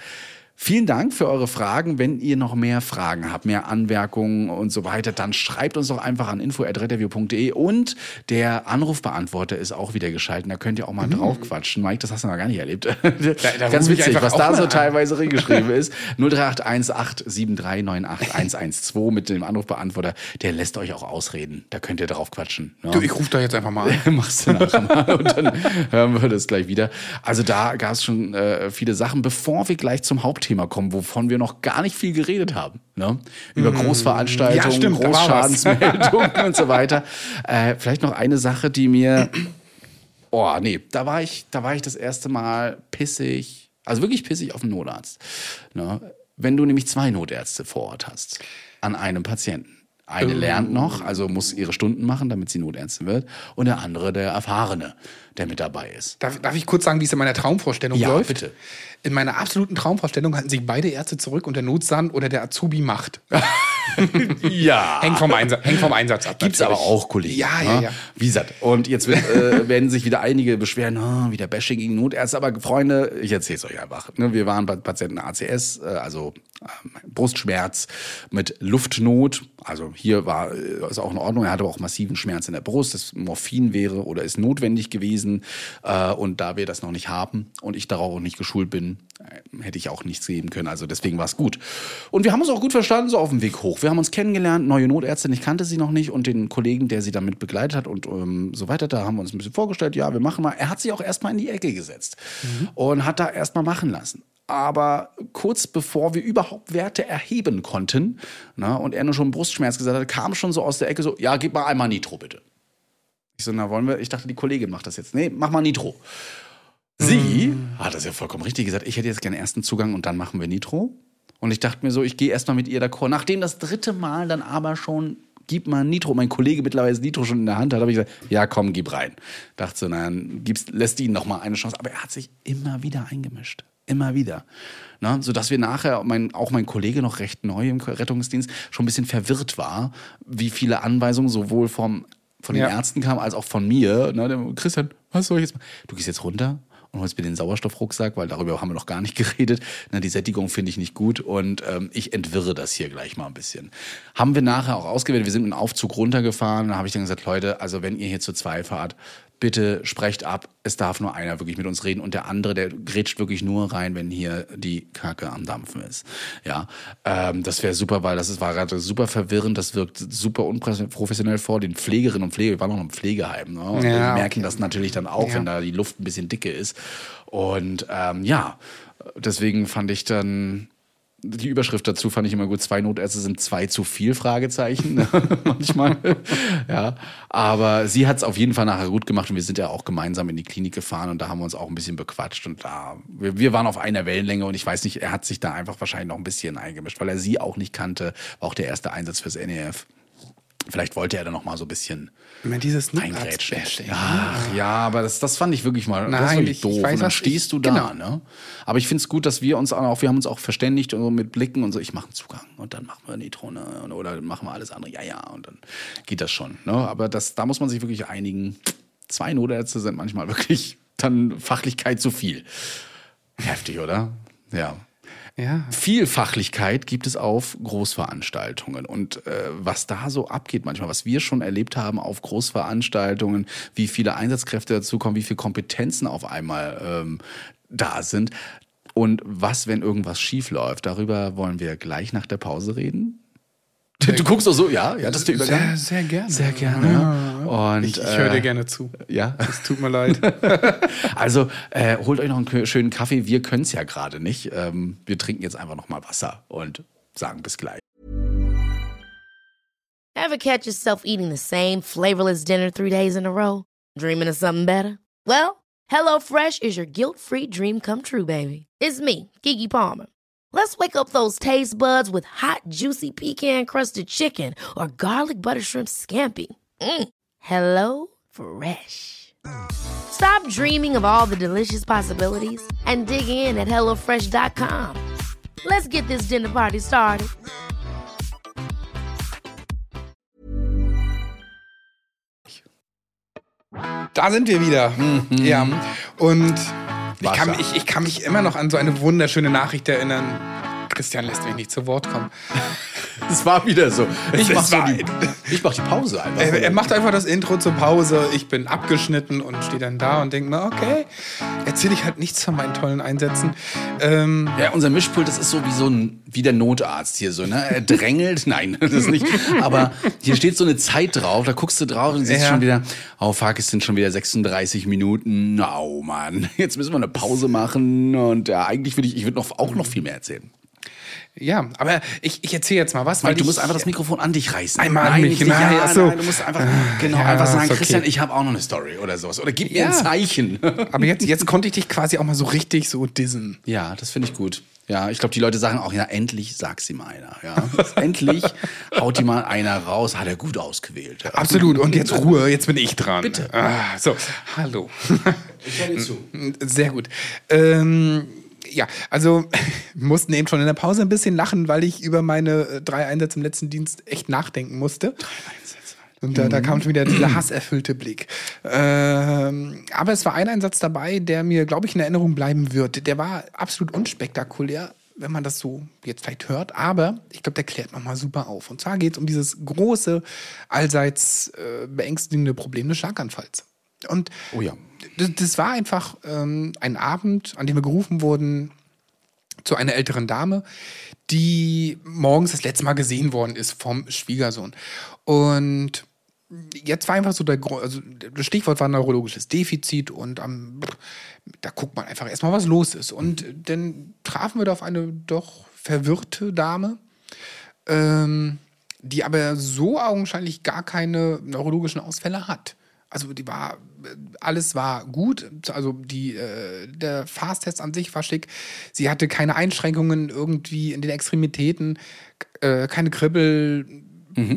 Vielen Dank für eure Fragen. Wenn ihr noch mehr Fragen habt, mehr Anmerkungen und so weiter, dann schreibt uns doch einfach an info.retterview.de und der Anrufbeantworter ist auch wieder geschalten. Da könnt ihr auch mal drauf quatschen. Mike, das hast du noch gar nicht erlebt. da Ganz ruf ich witzig, was da so an. teilweise reingeschrieben ist. 0381873981112 mit dem Anrufbeantworter. Der lässt euch auch ausreden. Da könnt ihr drauf quatschen. Ja. Du, ich rufe da jetzt einfach mal an. Machst du nachher mal und dann hören wir das gleich wieder. Also da gab es schon äh, viele Sachen, bevor wir gleich zum Hauptthema kommen, wovon wir noch gar nicht viel geredet haben. Ne? Über Großveranstaltungen, Ja, stimmt. Großschadensmeldungen und so weiter. Äh, vielleicht noch eine Sache, die mir. Oh, nee, da war ich, da war ich das erste Mal pissig, also wirklich pissig auf den Notarzt. Ne? Wenn du nämlich zwei Notärzte vor Ort hast an einem Patienten. Eine lernt noch, also muss ihre Stunden machen, damit sie Notärztin wird. Und der andere, der Erfahrene, der mit dabei ist. Darf, darf ich kurz sagen, wie es in meiner Traumvorstellung Ja, läuft? bitte. In meiner absoluten Traumvorstellung halten sich beide Ärzte zurück und der Notsand oder der Azubi macht. Ja. Hängt vom, Einsa hängt vom Einsatz ab. Gibt's aber natürlich. auch Kollegen. Ja, ja, ne? ja. Wie gesagt, und jetzt wird, äh, werden sich wieder einige beschweren, oh, wieder Bashing gegen Notärzte. Aber Freunde, ich erzähl's euch einfach. Ne? Wir waren bei Patienten ACS, äh, also ähm, Brustschmerz mit Luftnot. Also hier war äh, ist auch in Ordnung. Er hatte aber auch massiven Schmerz in der Brust. Das Morphin wäre oder ist notwendig gewesen. Äh, und da wir das noch nicht haben und ich darauf auch nicht geschult bin, äh, hätte ich auch nichts geben können. Also deswegen war es gut. Und wir haben uns auch gut verstanden, so auf dem Weg hoch. Wir haben uns kennengelernt, neue Notärztin, ich kannte sie noch nicht und den Kollegen, der sie damit begleitet hat und ähm, so weiter, da haben wir uns ein bisschen vorgestellt, ja, wir machen mal. Er hat sich auch erstmal in die Ecke gesetzt und hat da erstmal machen lassen. Aber kurz bevor wir überhaupt Werte erheben konnten, na, und er nur schon Brustschmerz gesagt hat, kam schon so aus der Ecke so, ja, gib mal einmal Nitro bitte. Ich so, na wollen wir, ich dachte, die Kollegin macht das jetzt. Nee, mach mal Nitro. Sie hat das ja vollkommen richtig gesagt. Ich hätte jetzt gerne ersten Zugang und dann machen wir Nitro. Und ich dachte mir so, ich gehe erstmal mit ihr d'accord. Nachdem das dritte Mal dann aber schon, gib mal Nitro, mein Kollege mittlerweile Nitro schon in der Hand hat, habe ich gesagt, ja komm, gib rein. Dachte so, na, dann gibst, lässt ihn noch mal eine Chance. Aber er hat sich immer wieder eingemischt. Immer wieder. Ne? Sodass wir nachher, mein, auch mein Kollege noch recht neu im Rettungsdienst, schon ein bisschen verwirrt war, wie viele Anweisungen sowohl vom, von den Ja. Ärzten kamen, als auch von mir. Ne? Christian, was soll ich jetzt machen? Du gehst jetzt runter und holst mir den Sauerstoffrucksack, weil darüber haben wir noch gar nicht geredet. Na, die Sättigung finde ich nicht gut und ähm, ich entwirre das hier gleich mal ein bisschen. Haben wir nachher auch ausgewählt. Wir sind mit dem Aufzug runtergefahren. Da habe ich dann gesagt, Leute, also wenn ihr hier zu zwei fahrt, bitte sprecht ab. Es darf nur einer wirklich mit uns reden und der andere, der grätscht wirklich nur rein, wenn hier die Kacke am Dampfen ist. Ja, ähm, das wäre super, weil das ist, war gerade super verwirrend. Das wirkt super unprofessionell vor den Pflegerinnen und Pfleger. Wir waren noch im Pflegeheim. Ne? Und Ja, die merken das natürlich dann auch, Ja. wenn da die Luft ein bisschen dicke ist. Und ähm, ja, deswegen fand ich dann die Überschrift dazu fand ich immer gut. Zwei Notärzte sind zwei zu viel, Fragezeichen. ne? Manchmal. ja. Aber sie hat es auf jeden Fall nachher gut gemacht und wir sind ja auch gemeinsam in die Klinik gefahren und da haben wir uns auch ein bisschen bequatscht und da, wir, wir waren auf einer Wellenlänge und ich weiß nicht, er hat sich da einfach wahrscheinlich noch ein bisschen eingemischt, weil er sie auch nicht kannte. War auch der erste Einsatz fürs NEF. Vielleicht wollte er da noch mal so ein bisschen Immer dieses eingrätschen. Ach ja, aber das, das fand ich wirklich mal das Nein, war wirklich ich- doof. ich weiß, und dann was ich- stehst du da, genau. ne? Aber ich finde es gut, dass wir uns auch, wir haben uns auch verständigt und so mit Blicken und so, ich mache einen Zugang und dann machen wir Nitro, ne? Oder machen wir alles andere, ja, ja, und dann geht das schon. Ne? Aber das, da muss man sich wirklich einigen. Zwei Notärzte sind manchmal wirklich dann Fachlichkeit zu viel. Heftig, oder? Ja. Ja. Viel Fachlichkeit gibt es auf Großveranstaltungen. Und äh, was da so abgeht manchmal, was wir schon erlebt haben auf Großveranstaltungen, wie viele Einsatzkräfte dazukommen, wie viele Kompetenzen auf einmal ähm, da sind. Und was, wenn irgendwas schief läuft, darüber wollen wir gleich nach der Pause reden. Du guckst doch so, ja, ja, das ist der Übergang. Sehr, sehr gerne. Sehr gerne. Und, Ich, ich höre äh, dir gerne zu. Ja. Es tut mir leid. Also äh, holt euch noch einen schönen Kaffee. Wir können es ja gerade nicht. Ähm, wir trinken jetzt einfach noch mal Wasser und sagen bis gleich. Ever catch yourself eating the same flavorless dinner three days in a row? Dreaming of something better? Well, HelloFresh is your guilt-free dream come true, baby. It's me, Kiki Palmer. Let's wake up those taste buds with hot, juicy pecan-crusted chicken or garlic butter shrimp scampi. Mm. Hello Fresh. Stop dreaming of all the delicious possibilities and dig in at HelloFresh.com. Let's get this dinner party started. Da sind wir wieder. Mhm. Ja. Und Ich kann, ich, ich kann mich immer noch an so eine wunderschöne Nachricht erinnern. Christian lässt mich nicht zu Wort kommen. Es war wieder so. Ich Es mach, so die, ich mach die Pause einfach. Er, er macht einfach das Intro zur Pause. Ich bin abgeschnitten und stehe dann da und denke mir, okay, erzähle ich halt nichts von meinen tollen Einsätzen. Ähm, Ja, unser Mischpult, das ist so wie so ein, wie der Notarzt hier so, ne? Er drängelt, nein, das ist nicht. Aber hier steht so eine Zeit drauf, da guckst du drauf und siehst Ja. schon wieder, oh fuck, es sind schon wieder 36 Minuten. Oh Mann, jetzt müssen wir eine Pause machen und ja, eigentlich würde ich, ich würde noch, auch noch viel mehr erzählen. Ja, aber ich, ich erzähle jetzt mal was, weil Weil du musst einfach das Mikrofon an dich reißen. Einmal an nein, mich, nicht, nein, ja, so. nein, du musst einfach, genau, ja, einfach sagen, okay. Christian, ich habe auch noch eine Story oder sowas. Oder gib mir Ja. ein Zeichen. Aber jetzt, jetzt konnte ich dich quasi auch mal so richtig so dissen. Ja, das finde ich gut. Ja, ich glaube, die Leute sagen auch, ja, endlich sagt sie mal einer. Ja, endlich haut die mal einer raus, hat er gut ausgewählt. Ja. Absolut. Und jetzt Ruhe, jetzt bin ich dran. Bitte. Ah, so, hallo. Ich höre dir zu. Sehr gut. Ähm, ja, also mussten eben schon in der Pause ein bisschen lachen, weil ich über meine äh, drei Einsätze im letzten Dienst echt nachdenken musste. Und da, da kam schon wieder dieser hasserfüllte Blick. Ähm, aber es war ein Einsatz dabei, der mir, glaube ich, in Erinnerung bleiben wird. Der war absolut unspektakulär, wenn man das so jetzt vielleicht hört. Aber ich glaube, der klärt nochmal super auf. Und zwar geht es um dieses große, allseits äh, beängstigende Problem des Schlaganfalls. Und Oh ja. Das, das war einfach ähm, ein Abend, an dem wir gerufen wurden zu einer älteren Dame, die morgens das letzte Mal gesehen worden ist vom Schwiegersohn. Und jetzt war einfach so der also das Stichwort war neurologisches Defizit und am da guckt man einfach erstmal, was los ist. Und dann trafen wir da auf eine doch verwirrte Dame, ähm, die aber so augenscheinlich gar keine neurologischen Ausfälle hat. Also die war, alles war gut. Also die, äh, der Fast-Test an sich war schick. Sie hatte keine Einschränkungen irgendwie in den Extremitäten, äh, keine Kribbel.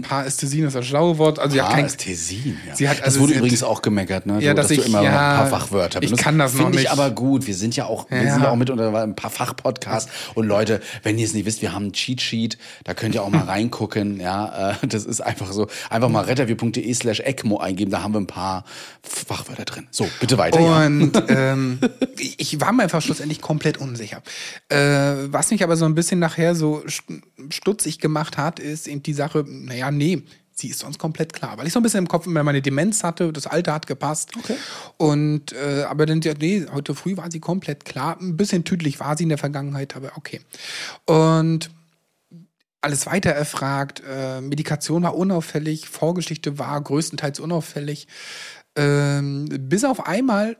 Parästhesien ist das schlaue Wort. Also sie hat kein, ja. Sie hat- das also wurde sie übrigens auch gemeckert, ne? Ja, so, dass du ich- immer ja, ein paar Fachwörter ich benutzt. kann das noch Finde ich nicht. aber gut. Wir sind ja auch, wir Ja. sind ja auch mit unter ein paar Fachpodcasts. Und Leute, wenn ihr es nicht wisst, wir haben ein Cheatsheet. Da könnt ihr auch mal reingucken. Ja, äh, das ist einfach so. Einfach mal retterview.de slash ECMO eingeben. Da haben wir ein paar Fachwörter drin. So, bitte weiter. ja. Und ähm, ich war mir einfach schlussendlich komplett unsicher. Äh, was mich aber so ein bisschen nachher so st- stutzig gemacht hat, ist eben die Sache, naja, nee, sie ist sonst komplett klar. Weil ich so ein bisschen im Kopf immer meine Demenz hatte, das Alter hat gepasst. Okay. Und äh, aber dann, nee, heute früh war sie komplett klar. Ein bisschen tüdelig war sie in der Vergangenheit, aber okay. Und alles weiter erfragt. Äh, Medikation war unauffällig, Vorgeschichte war größtenteils unauffällig. Ähm, bis auf einmal,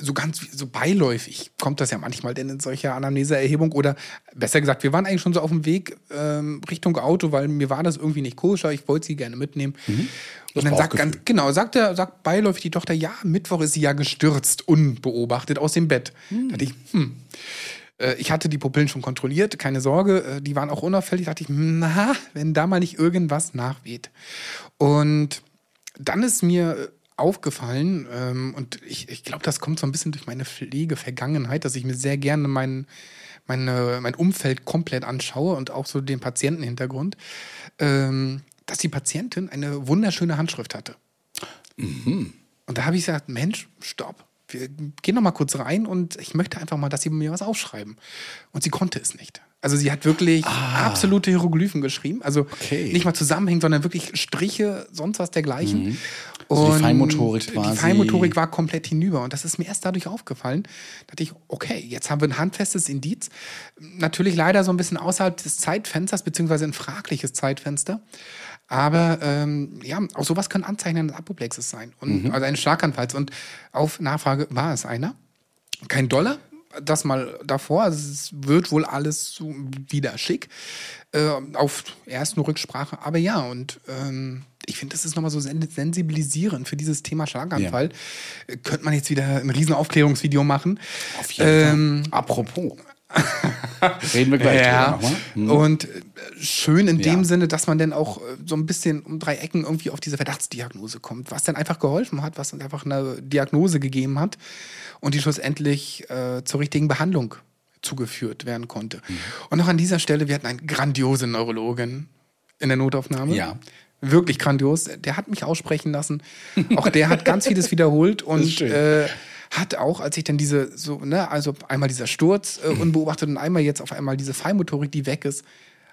so ganz so beiläufig, kommt das ja manchmal denn in solcher Anamneseerhebung oder besser gesagt, wir waren eigentlich schon so auf dem Weg ähm, Richtung Auto, weil mir war das irgendwie nicht koscher, ich wollte sie gerne mitnehmen. Und dann sagt ganz, genau, sagt er, sagt beiläufig die Tochter, ja, Mittwoch ist sie ja gestürzt, unbeobachtet aus dem Bett. Da dachte ich, hm, äh, ich hatte die Pupillen schon kontrolliert, keine Sorge, äh, die waren auch unauffällig. Da dachte ich, na, wenn da mal nicht irgendwas nachweht. Und dann ist mir äh, aufgefallen, ähm, und ich, ich glaube, das kommt so ein bisschen durch meine Pflege-Vergangenheit, dass ich mir sehr gerne mein, meine, mein Umfeld komplett anschaue und auch so den Patientenhintergrund, ähm, dass die Patientin eine wunderschöne Handschrift hatte. Und da habe ich gesagt, Mensch, stopp. Wir gehen noch mal kurz rein und ich möchte einfach mal, dass Sie mir was aufschreiben. Und sie konnte es nicht. Also sie hat wirklich absolute Hieroglyphen geschrieben. Also Okay. nicht mal zusammenhängen, sondern wirklich Striche, sonst was dergleichen. Also die Und Feinmotorik Die quasi- Feinmotorik war komplett hinüber. Und das ist mir erst dadurch aufgefallen. Da dachte ich, okay, jetzt haben wir ein handfestes Indiz. Natürlich leider so ein bisschen außerhalb des Zeitfensters, beziehungsweise ein fragliches Zeitfenster. Aber ähm, ja, auch sowas können Anzeichen eines Apoplexes sein. Und, Also eines Schlaganfalls. Und auf Nachfrage war es einer. Kein Dollar, das mal davor. Also es wird wohl alles so wieder schick. Äh, auf erst nur Rücksprache. Aber ja, und ähm, ich finde, das ist nochmal so sen sensibilisierend für dieses Thema Schlaganfall. Äh, Könnte man jetzt wieder ein riesen Aufklärungsvideo machen. Auf jeden Ähm, Fall. Apropos. Reden wir gleich ja. Hm. Und äh, schön in dem Ja. Sinne, dass man dann auch äh, so ein bisschen um drei Ecken irgendwie auf diese Verdachtsdiagnose kommt, was dann einfach geholfen hat, was dann einfach eine Diagnose gegeben hat und die schlussendlich äh, zur richtigen Behandlung zugeführt werden konnte. Mhm. Und noch an dieser Stelle, wir hatten einen grandiose Neurologen in der Notaufnahme. Ja. Wirklich grandios. Der hat mich aussprechen lassen. Auch der hat ganz vieles wiederholt und schön. äh, hat auch, als ich dann diese, so, ne, also einmal dieser Sturz äh, unbeobachtet und einmal jetzt auf einmal diese Feinmotorik, die weg ist,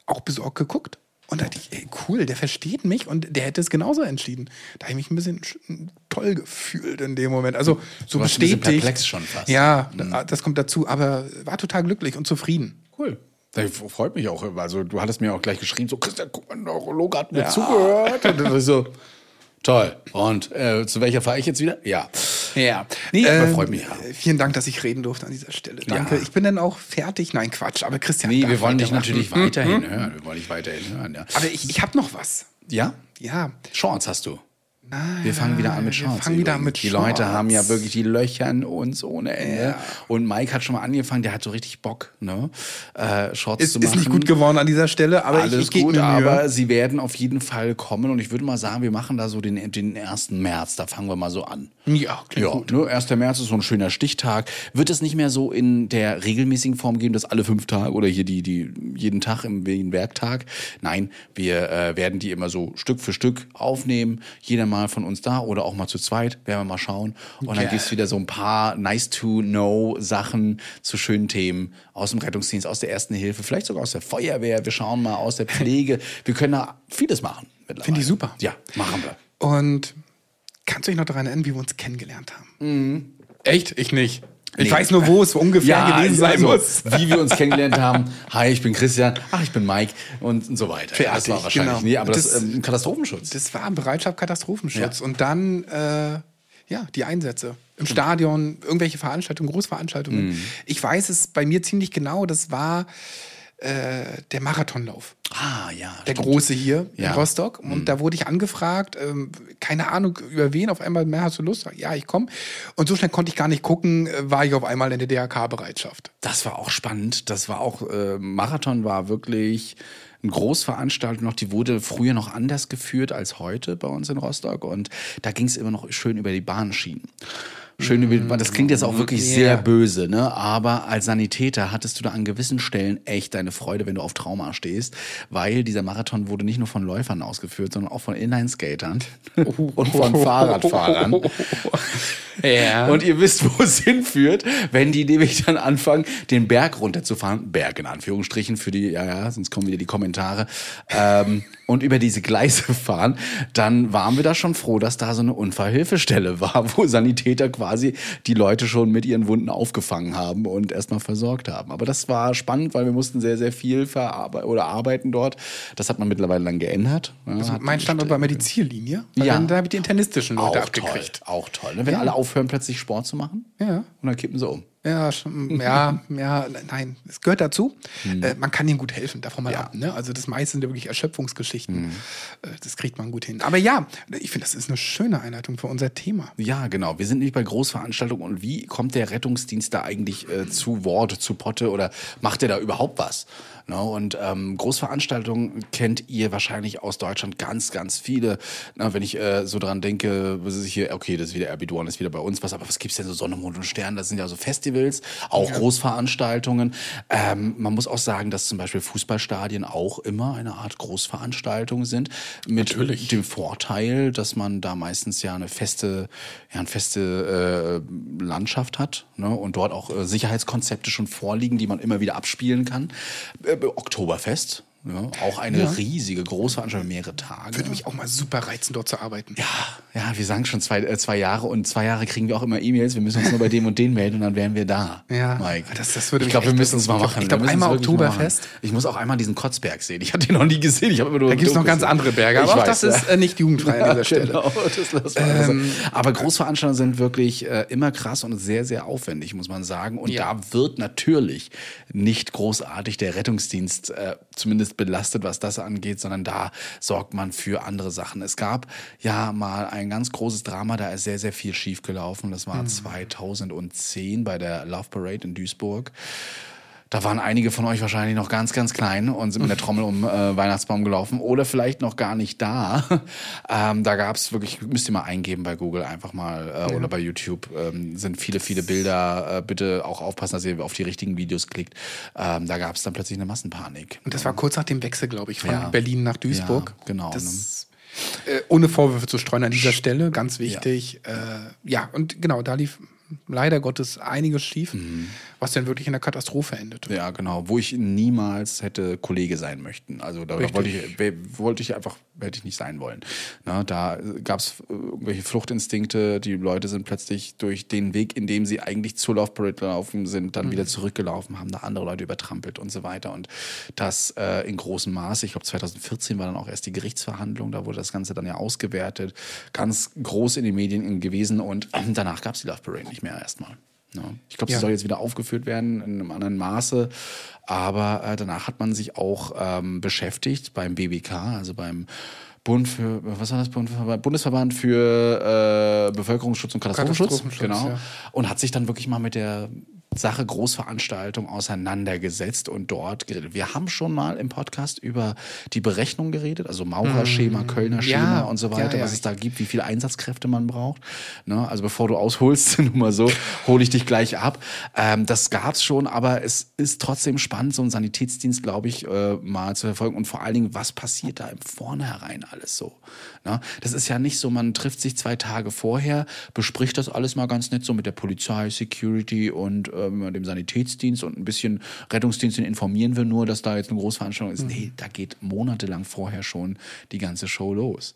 auch besorgt geguckt. Und da dachte ich, ey, cool, der versteht mich und der hätte es genauso entschieden. Da habe ich mich ein bisschen sch- toll gefühlt in dem Moment. Also so Du warst ein bestätigt. perplex schon fast. Ja, da- das kommt dazu, aber war total glücklich und zufrieden. Cool. Das freut mich auch. Also du hattest mir auch gleich geschrieben, so Christian, guck mal, der Neurologe hat mir zugehört. Und dann so, toll. Und äh, zu welcher fahre ich jetzt wieder? Ja. Ja. Nee, aber Ähm, freut mich ja. Vielen Dank, dass ich reden durfte an dieser Stelle. Danke. Ja. Ich bin dann auch fertig. Nein, Quatsch. Aber Christian. Nee, wir wollen dich natürlich weiterhin hören. Wir wollen dich weiterhin hören, ja. Aber ich, ich habe noch was. Ja? Ja. Shorts hast du. Wir fangen wieder an mit wir Shorts. fangen wieder an mit Die Leute Shorts. haben ja wirklich, die löchern uns ohne Ende. Und Mike hat schon mal angefangen, der hat so richtig Bock, ne? Äh, Shorts Ist, zu ist machen. nicht gut geworden an dieser Stelle, aber Alles ich, ich gut, aber sie werden auf jeden Fall kommen. Und ich würde mal sagen, wir machen da so den, den 1. März. Da fangen wir mal so an. Ja, klingt Ja, gut. ne, 1. März ist so ein schöner Stichtag. Wird es nicht mehr so in der regelmäßigen Form geben, dass alle fünf Tage oder hier die, die jeden Tag im Werktag? Nein, wir äh, werden die immer so Stück für Stück aufnehmen. Jeder mal von uns da oder auch mal zu zweit. Werden wir mal schauen. Und dann Ja. gibt's wieder so ein paar nice to know Sachen zu schönen Themen aus dem Rettungsdienst, aus der Ersten Hilfe, vielleicht sogar aus der Feuerwehr. Wir schauen mal aus der Pflege. wir können da vieles machen. mittlerweile. Finde ich super. Ja, machen wir. Und kannst du dich noch daran erinnern, wie wir uns kennengelernt haben? Echt? Ich nicht. Ich Nee. weiß nur, wo es ungefähr gewesen sein also, muss. Wie wir uns kennengelernt haben. Hi, ich bin Christian. Ach, ich bin Mike. Und, und so weiter. Fertig, das war wahrscheinlich. genau. Nee, aber das, Das- ähm, Katastrophenschutz. Das war Bereitschaft, Katastrophenschutz. Ja. Und dann, äh, ja, die Einsätze. Im Stadion, irgendwelche Veranstaltungen, Großveranstaltungen. Mhm. Ich weiß es bei mir ziemlich genau, das war äh, der Marathonlauf. ah, ja. Der stimmt. große hier Ja. in Rostock. Und da wurde ich angefragt, ähm, keine Ahnung über wen, auf einmal, mehr hast du Lust? Ja, ich komme. Und so schnell konnte ich gar nicht gucken, äh, war ich auf einmal in der DRK-Bereitschaft. Das war auch spannend. Das war auch, äh, Marathon war wirklich eine Großveranstaltung noch, die wurde früher noch anders geführt als heute bei uns in Rostock. Und da ging es immer noch schön über die Bahnschienen. Schön über die Bahn. Das klingt jetzt auch wirklich Ja. sehr böse, ne? Aber als Sanitäter hattest du da an gewissen Stellen echt deine Freude, wenn du auf Trauma stehst, weil dieser Marathon wurde nicht nur von Läufern ausgeführt, sondern auch von Inline-Skatern und von Fahrradfahrern. Ja. Und ihr wisst, wo es hinführt, wenn die nämlich dann anfangen, den Berg runterzufahren. Berg in Anführungsstrichen für die, ja, ja, sonst kommen wieder die Kommentare. Ähm, und über diese Gleise fahren, dann waren wir da schon froh, dass da so eine Unfallhilfestelle war, wo Sanitäter quasi die Leute schon mit ihren Wunden aufgefangen haben und erstmal versorgt haben. Aber das war spannend, weil wir mussten sehr, sehr viel verarbeiten oder arbeiten dort. Das hat man mittlerweile dann geändert. Ja, Also mein Standort war immer die Ziellinie. Ja. dann, da habe ich die internistischen Leute auch abgekriegt. toll, auch toll. Ne? Wenn alle aufhören, plötzlich Sport zu machen Ja. und dann kippen sie um. Ja, schon, ja, ja, nein, es gehört dazu. Äh, man kann ihnen gut helfen, davon mal Ja. ab. Ne? Also das meiste sind ja wirklich Erschöpfungsgeschichten. Äh, das kriegt man gut hin. Aber ja, ich finde, das ist eine schöne Einleitung für unser Thema. Ja, genau. Wir sind nicht bei Großveranstaltungen. Und wie kommt der Rettungsdienst da eigentlich äh, zu Wort, zu Potte oder macht der da überhaupt was? No, und ähm, Großveranstaltungen kennt ihr wahrscheinlich aus Deutschland ganz, ganz viele. Na, wenn ich äh, so dran denke, was ist hier, okay, das ist wieder RB One, ist wieder bei uns was, aber was gibt's denn so Sonne, Mond und Stern? Das sind ja so Festivals, auch Großveranstaltungen. Ähm, man muss auch sagen, dass zum Beispiel Fußballstadien auch immer eine Art Großveranstaltung sind. Mit dem Vorteil, dass man da meistens ja eine feste, ja, eine feste äh, Landschaft hat ne? und dort auch äh, Sicherheitskonzepte schon vorliegen, die man immer wieder abspielen kann. Äh, Oktoberfest, ja, auch eine riesige Großveranstaltung, mehrere Tage. Würde mich auch mal super reizen, dort zu arbeiten. Ja, ja, wir sagen schon zwei, äh, zwei Jahre und zwei Jahre kriegen wir auch immer E-Mails. Wir müssen uns nur bei dem und den melden und dann wären wir da. Ja, Mike. das- das würde ich glaube, wir müssen es mal machen. Ich glaub, Wir müssen einmal Oktoberfest. Ich muss auch einmal diesen Kotzberg sehen. Ich habe den noch nie gesehen. Ich nur Da gibt es noch ganz andere Berge, aber auch das ist äh, nicht jugendfrei an dieser Stelle. Genau, das also. Aber Großveranstaltungen sind wirklich äh, immer krass und sehr, sehr aufwendig, muss man sagen. Und Ja. da wird natürlich nicht großartig der Rettungsdienst äh, zumindest belastet, was das angeht, sondern da sorgt man für andere Sachen. Es gab ja mal ein ganz großes Drama, da ist sehr, sehr viel schiefgelaufen. Das war 2010 bei der Love Parade in Duisburg. Da waren einige von euch wahrscheinlich noch ganz, ganz klein und sind mit der Trommel um äh, Weihnachtsbaum gelaufen oder vielleicht noch gar nicht da. ähm, da gab's wirklich, müsst ihr mal eingeben bei Google einfach mal äh, oder bei YouTube, ähm, sind viele, viele Bilder. Äh, bitte auch aufpassen, dass ihr auf die richtigen Videos klickt. Ähm, da gab's dann plötzlich eine Massenpanik. Und das war kurz nach dem Wechsel, glaube ich, von Ja. Berlin nach Duisburg. Ja, genau, Das, äh, ohne Vorwürfe zu streuen an dieser Stelle, ganz wichtig. Ja, äh, ja und genau, da lief leider Gottes einiges schief, was dann wirklich in der Katastrophe endete. Ja, genau, wo ich niemals hätte Kollege sein möchten. Also da Richtig. wollte ich, wollte ich einfach, hätte ich nicht sein wollen. Na, da gab es irgendwelche Fluchtinstinkte, die Leute sind plötzlich durch den Weg, in dem sie eigentlich zur Love Parade gelaufen sind, dann wieder zurückgelaufen, haben da andere Leute übertrampelt und so weiter. Und das äh, in großem Maße. Ich glaube, 2014 war dann auch erst die Gerichtsverhandlung, da wurde das Ganze dann ja ausgewertet, ganz groß in den Medien gewesen und danach gab es die Love Parade nicht mehr erstmal. Ja. Ich glaube, sie Ja. soll jetzt wieder aufgeführt werden in einem anderen Maße. Aber äh, danach hat man sich auch ähm, beschäftigt beim BBK, also beim Bund für, was war das? Bundesverband, Bundesverband für äh, Bevölkerungsschutz und Katastrophenschutz. Katastrophenschutz, genau. ja. Und hat sich dann wirklich mal mit der Sache Großveranstaltung auseinandergesetzt und dort geredet. Wir haben schon mal im Podcast über die Berechnung geredet, also Maurerschema, Kölner Schema Ja, und so ja, weiter, ja. was es da gibt, wie viele Einsatzkräfte man braucht. Ne? Also bevor du ausholst, nur mal so, hole ich dich gleich ab. Ähm, das gab's schon, aber es ist trotzdem spannend, so einen Sanitätsdienst, glaube ich, äh, mal zu verfolgen und vor allen Dingen, was passiert da im Vornherein alles so. Ne? Das ist ja nicht so, man trifft sich zwei Tage vorher, bespricht das alles mal ganz nett so mit der Polizei, Security und ähm, dem Sanitätsdienst und ein bisschen Rettungsdienst den informieren wir nur, dass da jetzt eine Großveranstaltung ist. Nee, da geht monatelang vorher schon die ganze Show los.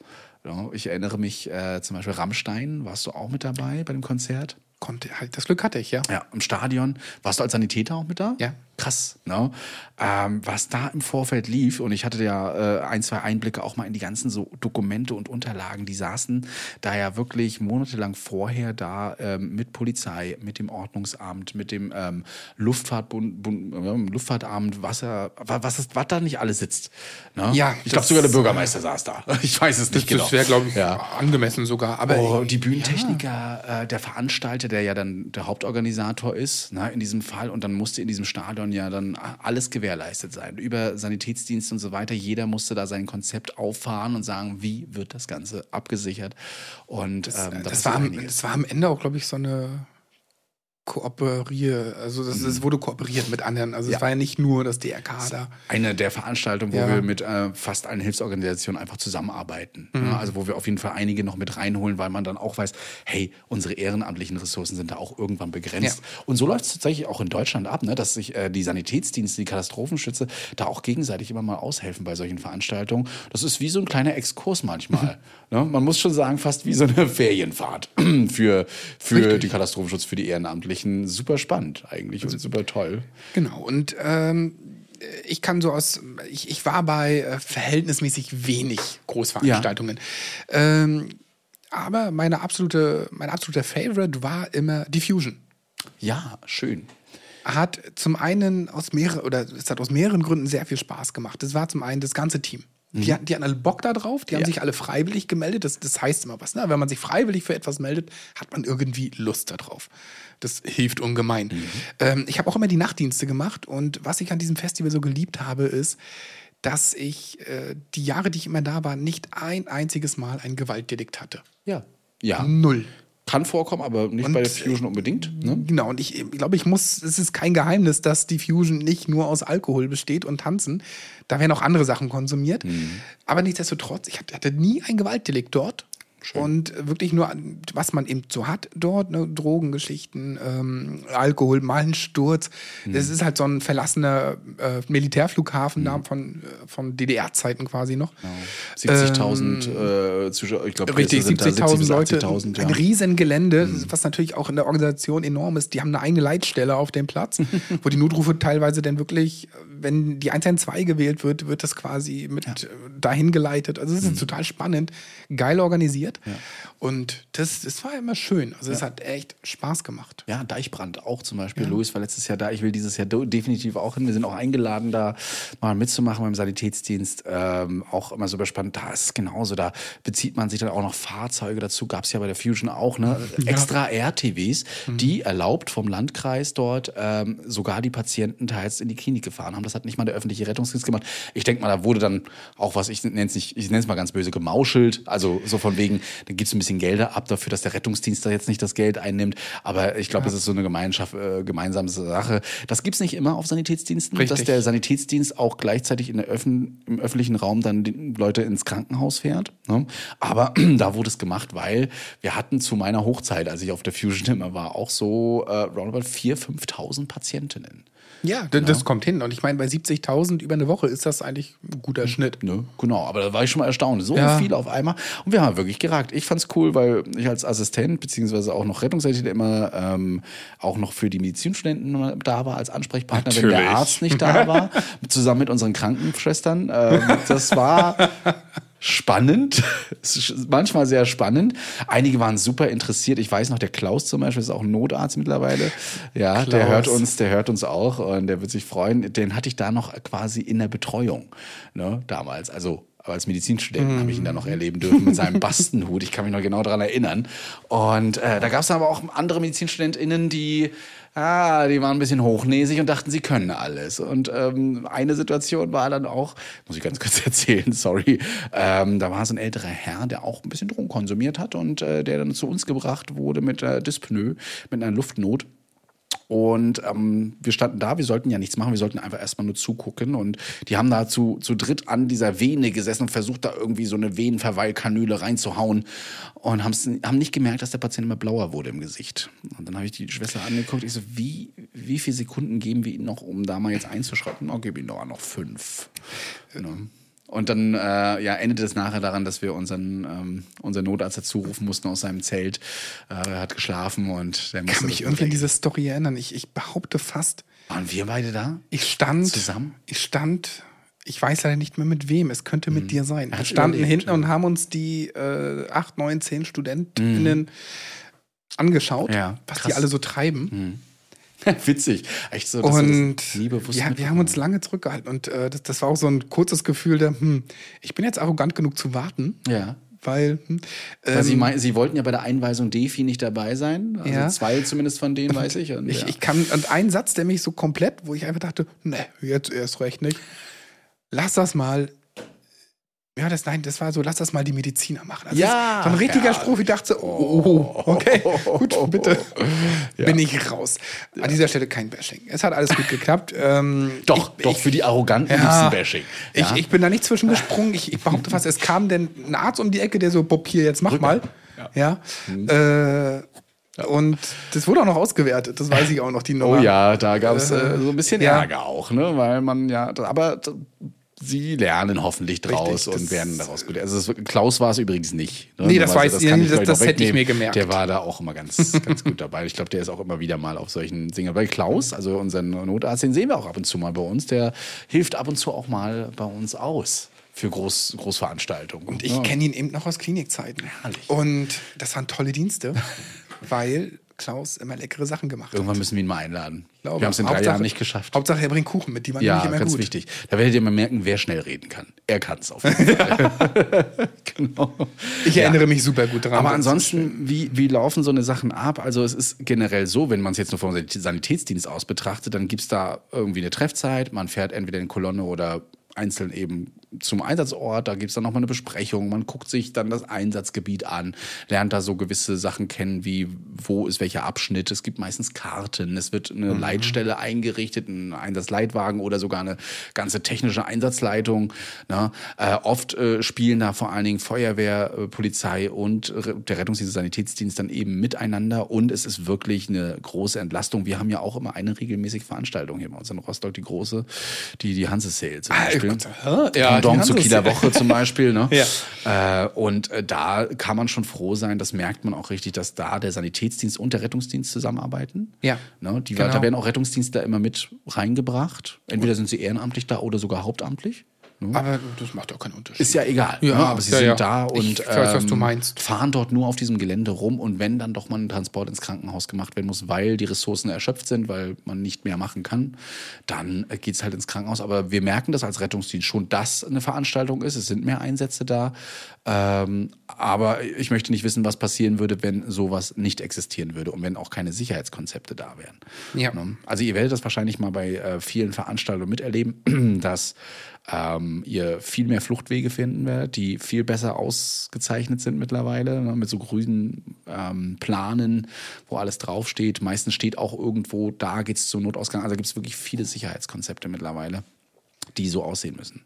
Ich erinnere mich äh, zum Beispiel Rammstein, warst du auch mit dabei bei dem Konzert? Konnte, halt, das Glück hatte ich, ja. Ja, im Stadion. Warst du als Sanitäter auch mit da? Ja. Krass, ne? Ähm, was da im Vorfeld lief, und ich hatte ja äh, ein, zwei Einblicke auch mal in die ganzen so Dokumente und Unterlagen, die saßen da ja wirklich monatelang vorher da ähm, mit Polizei, mit dem Ordnungsamt, mit dem ähm, Luftfahrtbund, Bund, äh, Luftfahrtamt, was, er, wa- was, ist, was da nicht alles sitzt. Ne? Ja, ich glaube sogar der Bürgermeister saß da. Ich weiß es nicht Das, genau. das wäre, glaube ich, ja. angemessen sogar. Aber Oh, die Bühnentechniker, äh, der Veranstalter, der ja dann der Hauptorganisator ist, ne, in diesem Fall. Und dann musste in diesem Stadion ja dann alles gewährleistet sein. Über Sanitätsdienst und so weiter. Jeder musste da sein Konzept auffahren und sagen, wie wird das Ganze abgesichert. Und ähm, da das, passiert war am, das war am Ende auch, glaube ich, so eine Kooperier, also das, es wurde kooperiert mit anderen. Also Mhm. Ja. es war ja nicht nur das DRK da. eine der Veranstaltungen, wo Ja. wir mit äh, fast allen Hilfsorganisationen einfach zusammenarbeiten. Mhm. Ne? Also wo wir auf jeden Fall einige noch mit reinholen, weil man dann auch weiß, hey, unsere ehrenamtlichen Ressourcen sind da auch irgendwann begrenzt. Und so läuft es tatsächlich auch in Deutschland ab, ne? dass sich äh, die Sanitätsdienste, die Katastrophenschütze da auch gegenseitig immer mal aushelfen bei solchen Veranstaltungen. Das ist wie so ein kleiner Exkurs manchmal. ne? Man muss schon sagen, fast wie so eine Ferienfahrt für, für Richtig. die Katastrophenschutz, für die Ehrenamtlichen. Super spannend eigentlich Also und super toll. Genau. Und ähm, ich kann so aus, ich, ich war bei äh, verhältnismäßig wenig Großveranstaltungen. Ähm, aber meine absolute, mein absoluter Favorite war immer Diffusion. Ja, schön. Hat zum einen aus mehreren, oder es hat aus mehreren Gründen sehr viel Spaß gemacht. Das war zum einen das ganze Team. Die, hatten, die hatten alle Bock da drauf, die haben Ja. sich alle freiwillig gemeldet. Das, das heißt immer was. Ne? Wenn man sich freiwillig für etwas meldet, hat man irgendwie Lust darauf. Das hilft ungemein. Ähm, ich habe auch immer die Nachtdienste gemacht und was ich an diesem Festival so geliebt habe, ist, dass ich äh, die Jahre, die ich immer da war, nicht ein einziges Mal ein Gewaltdelikt hatte. Ja. Ja. Null. Kann vorkommen, aber nicht Und, bei der Fusion unbedingt. Ne? Genau, und ich, ich glaube, ich muss, es ist kein Geheimnis, dass die Fusion nicht nur aus Alkohol besteht und Tanzen. Da werden auch andere Sachen konsumiert. Mhm. Aber nichtsdestotrotz, ich hatte nie ein Gewaltdelikt dort. Und wirklich nur, was man eben so hat dort, ne, Drogengeschichten, ähm, Alkohol, mal ein Sturz. Mhm. Das ist halt so ein verlassener äh, Militärflughafen da von, äh, von DDR-Zeiten quasi noch. 70.000 äh, Zuschauer, ich glaube, Ähm, Richtig, sind da 70.000 Leute. 80.000, ja. Ein Riesengelände, was natürlich auch in der Organisation enorm ist. Die haben eine eigene Leitstelle auf dem Platz, wo die Notrufe teilweise dann wirklich, wenn die 112 gewählt wird, wird das quasi mit äh, dahin geleitet. Also es ist total spannend, geil organisiert. Und das, das war immer schön. Also es hat echt Spaß gemacht. Ja, Deichbrand auch zum Beispiel. Louis war letztes Jahr da. Ich will dieses Jahr definitiv auch hin. Wir sind auch eingeladen, da mal mitzumachen beim Sanitätsdienst. Ähm, auch immer super spannend. Da ist es genauso. Da bezieht man sich dann auch noch Fahrzeuge dazu. Gab es ja bei der Fusion auch, ne? Extra RTWs, die erlaubt vom Landkreis dort ähm, sogar die Patienten teils in die Klinik gefahren haben. Das hat nicht mal der öffentliche Rettungsdienst gemacht. Ich denke mal, da wurde dann auch was, ich nenne es nicht, ich nenne es mal ganz böse, gemauschelt. Also so von wegen, dann gibt's ein bisschen Gelder ab dafür, dass der Rettungsdienst da jetzt nicht das Geld einnimmt. Aber ich glaube, das ist so eine Gemeinschaft, äh, gemeinsame Sache. Das gibt's nicht immer auf Sanitätsdiensten, Richtig. dass der Sanitätsdienst auch gleichzeitig in der Öffn im öffentlichen Raum dann die Leute ins Krankenhaus fährt. Ne? Aber da wurde es gemacht, weil wir hatten zu meiner Hochzeit, als ich auf der Fusion immer war, auch so äh, roundabout 4.000, 5.000 Patientinnen. Ja, d- das kommt hin. Und ich meine, bei 70.000 über eine Woche ist das eigentlich ein guter Schnitt. Ne? Genau, aber da war ich schon mal erstaunt. So Ja. viel auf einmal. Und wir haben wirklich geragt. Ich fand's cool, weil ich als Assistent beziehungsweise auch noch Rettungssanitäter immer ähm, auch noch für die Medizinstudenten da war als Ansprechpartner, wenn der Natürlich. Arzt nicht da war, zusammen mit unseren Krankenschwestern. Ähm, das war spannend, Es manchmal sehr spannend. Einige waren super interessiert. Ich weiß noch, der Klaus zum Beispiel ist auch ein Notarzt mittlerweile. Ja, der Klaus. hört uns, der hört uns auch und der wird sich freuen. Den hatte ich da noch quasi in der Betreuung, ne, damals. Also aber als Medizinstudent habe ich ihn da noch erleben dürfen mit seinem Bastenhut. Ich kann mich noch genau daran erinnern. Und äh, da gab es aber auch andere MedizinstudentInnen, die, ah, die waren ein bisschen hochnäsig und dachten, sie können alles. Und ähm, eine Situation war dann auch, muss ich ganz kurz erzählen, sorry, ähm, da war so ein älterer Herr, der auch ein bisschen Drogen konsumiert hat und äh, der dann zu uns gebracht wurde mit äh, Dyspnoe, mit einer Luftnot. Und ähm, wir standen da, wir sollten ja nichts machen, wir sollten einfach erstmal nur zugucken. Und die haben da zu, zu dritt an dieser Vene gesessen und versucht, da irgendwie so eine Venenverweilkanüle reinzuhauen. Und haben nicht gemerkt, dass der Patient immer blauer wurde im Gesicht. Und dann habe ich die Schwester angeguckt. Ich so, wie, wie viele Sekunden geben wir ihnen noch, um da mal jetzt einzuschreiten? Oh, gebe ihnen noch, noch fünf. Ne? Und dann äh, ja, endete es nachher daran, dass wir unseren, ähm, unseren Notarzt dazu rufen mussten aus seinem Zelt. Äh, er hat geschlafen und der musste Ich kann mich irgendwie an diese Story erinnern. Ich, ich behaupte fast, Waren wir beide da? ich stand Zusammen? Ich stand, ich weiß leider nicht mehr mit wem, es könnte mit dir sein. Wir standen überlebt, hinten ja. und haben uns die äh, acht, neun, zehn StudentInnen angeschaut, Ja, was die alle so treiben. Witzig. Echt so, dass Und das nie bewusst ja, wir haben uns lange zurückgehalten und äh, das, das war auch so ein kurzes Gefühl der, hm, ich bin jetzt arrogant genug zu warten, Ja. weil, hm, Weil sie, ähm, mein, sie wollten ja bei der Einweisung Defi nicht dabei sein. Also Ja. zwei zumindest von denen, weiß ich. Und, ich, ja. ich kann, und ein Satz, der mich so komplett, wo ich einfach dachte, ne, jetzt erst recht nicht. Lass das mal. Ja, das, nein, das war so, lass das mal die Mediziner machen. Das Ja, so ein richtiger ja. Spruch, ich dachte so, oh, okay, gut, bitte. Bin ich raus. An dieser Stelle kein Bashing. Es hat alles gut geklappt. Ähm, doch, ich, doch, ich, für die Arroganten Ja. gibt's Bashing. ich, Ja? ich bin da nicht zwischengesprungen. Ich, ich behaupte fast, es kam denn ein Arzt um die Ecke, der so, Bob, hier, jetzt mach mal. Ja. Mhm. Äh, und das wurde auch noch ausgewertet, das weiß ich auch noch, die Oh Nummer. ja, da gab es äh, so ein bisschen ja. Ärger auch, ne? Weil man ja, aber sie lernen hoffentlich draus Richtig, und das- werden daraus gut. Also es, Klaus war es übrigens nicht. Ne? Nee, das weiß- nee, ich das- das noch hätte ich mir gemerkt. Der war da auch immer ganz, ganz gut dabei. Ich glaube, der ist auch immer wieder mal auf solchen Dingen. Weil Klaus, also unseren Notarzt, den sehen wir auch ab und zu mal bei uns. Der hilft ab und zu auch mal bei uns aus für Groß, Großveranstaltungen. Und ich ja. kenne ihn eben noch aus Klinikzeiten. Herrlich. Und das waren tolle Dienste, weil Klaus immer leckere Sachen gemacht Irgendwann hat. müssen wir ihn mal einladen. Glaube. Wir haben es in drei Hauptsache- Jahren nicht geschafft. Hauptsache, er bringt Kuchen mit, die waren Ja, nämlich immer ganz gut. wichtig. Da werdet ihr mal merken, wer schnell reden kann. Er kann es auf jeden Fall. genau. Ich erinnere mich super gut dran. Aber ansonsten, wie, wie laufen so eine Sachen ab? Also es ist generell so, wenn man es jetzt nur vom Sanitätsdienst aus betrachtet, dann gibt's da irgendwie eine Treffzeit. Man fährt entweder in Kolonne oder einzeln eben zum Einsatzort. Da gibt's dann nochmal eine Besprechung. Man guckt sich dann das Einsatzgebiet an, lernt da so gewisse Sachen kennen, wie wo ist welcher Abschnitt. Es gibt meistens Karten. Es wird eine Leitstelle eingerichtet, ein Einsatzleitwagen oder sogar eine ganze technische Einsatzleitung. Ne? Äh, oft äh, spielen da vor allen Dingen Feuerwehr, äh, Polizei und der Rettungsdienst, Sanitätsdienst dann eben miteinander. Und es ist wirklich eine große Entlastung. Wir haben ja auch immer eine regelmäßige Veranstaltung hier bei uns in Rostock, die große, die, die Hanse Sale zum Ah, Beispiel. Ja, Pendant zur Kieler. Woche zum Beispiel. Ne? Ja. Äh, und äh, da kann man schon froh sein, das merkt man auch richtig, dass da der Sanitätsdienst und der Rettungsdienst zusammenarbeiten. Ja. Ne? Die, Genau. Da werden auch Rettungsdienstler immer mit reingebracht. Entweder sind sie ehrenamtlich da oder sogar hauptamtlich. Aber das macht auch keinen Unterschied. Ist ja egal. Ja, ne? aber sie ja, sind ja. da und Ich weiß, was du ähm, meinst. fahren dort nur auf diesem Gelände rum. Und wenn dann doch mal ein Transport ins Krankenhaus gemacht werden muss, weil die Ressourcen erschöpft sind, weil man nicht mehr machen kann, dann äh, geht's halt ins Krankenhaus. Aber wir merken das als Rettungsdienst schon, dass eine Veranstaltung ist. Es sind mehr Einsätze da. Ähm, aber ich möchte nicht wissen, was passieren würde, wenn sowas nicht existieren würde und wenn auch keine Sicherheitskonzepte da wären. Ja. Ne? Also ihr werdet das wahrscheinlich mal bei äh, vielen Veranstaltungen miterleben, dass ähm, ihr viel mehr Fluchtwege finden werdet, die viel besser ausgezeichnet sind mittlerweile, ne, mit so grünen ähm, Planen, wo alles draufsteht. Meistens steht auch irgendwo, da geht es zum Notausgang. Also gibt es wirklich viele Sicherheitskonzepte mittlerweile, die so aussehen müssen.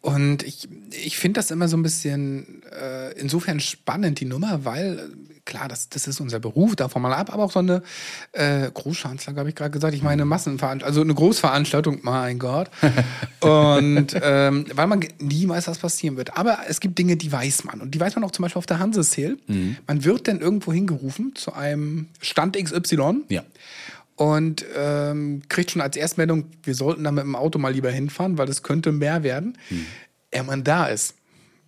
Und ich, ich finde das immer so ein bisschen äh, insofern spannend, die Nummer, weil, äh, klar, das, das ist unser Beruf, davon mal ab, aber auch so eine äh, Großschanzler, habe ich gerade gesagt, ich meine Massenveranstaltung, also eine Großveranstaltung, mein Gott. Und ähm, weil man nie weiß, was passieren wird. Aber es gibt Dinge, die weiß man. Und die weiß man auch zum Beispiel auf der Hansesale. Man wird dann irgendwo hingerufen zu einem Stand XY Ja. Und ähm, kriegt schon als Erstmeldung, wir sollten da mit dem Auto mal lieber hinfahren, weil das könnte mehr werden, ehe man da ist.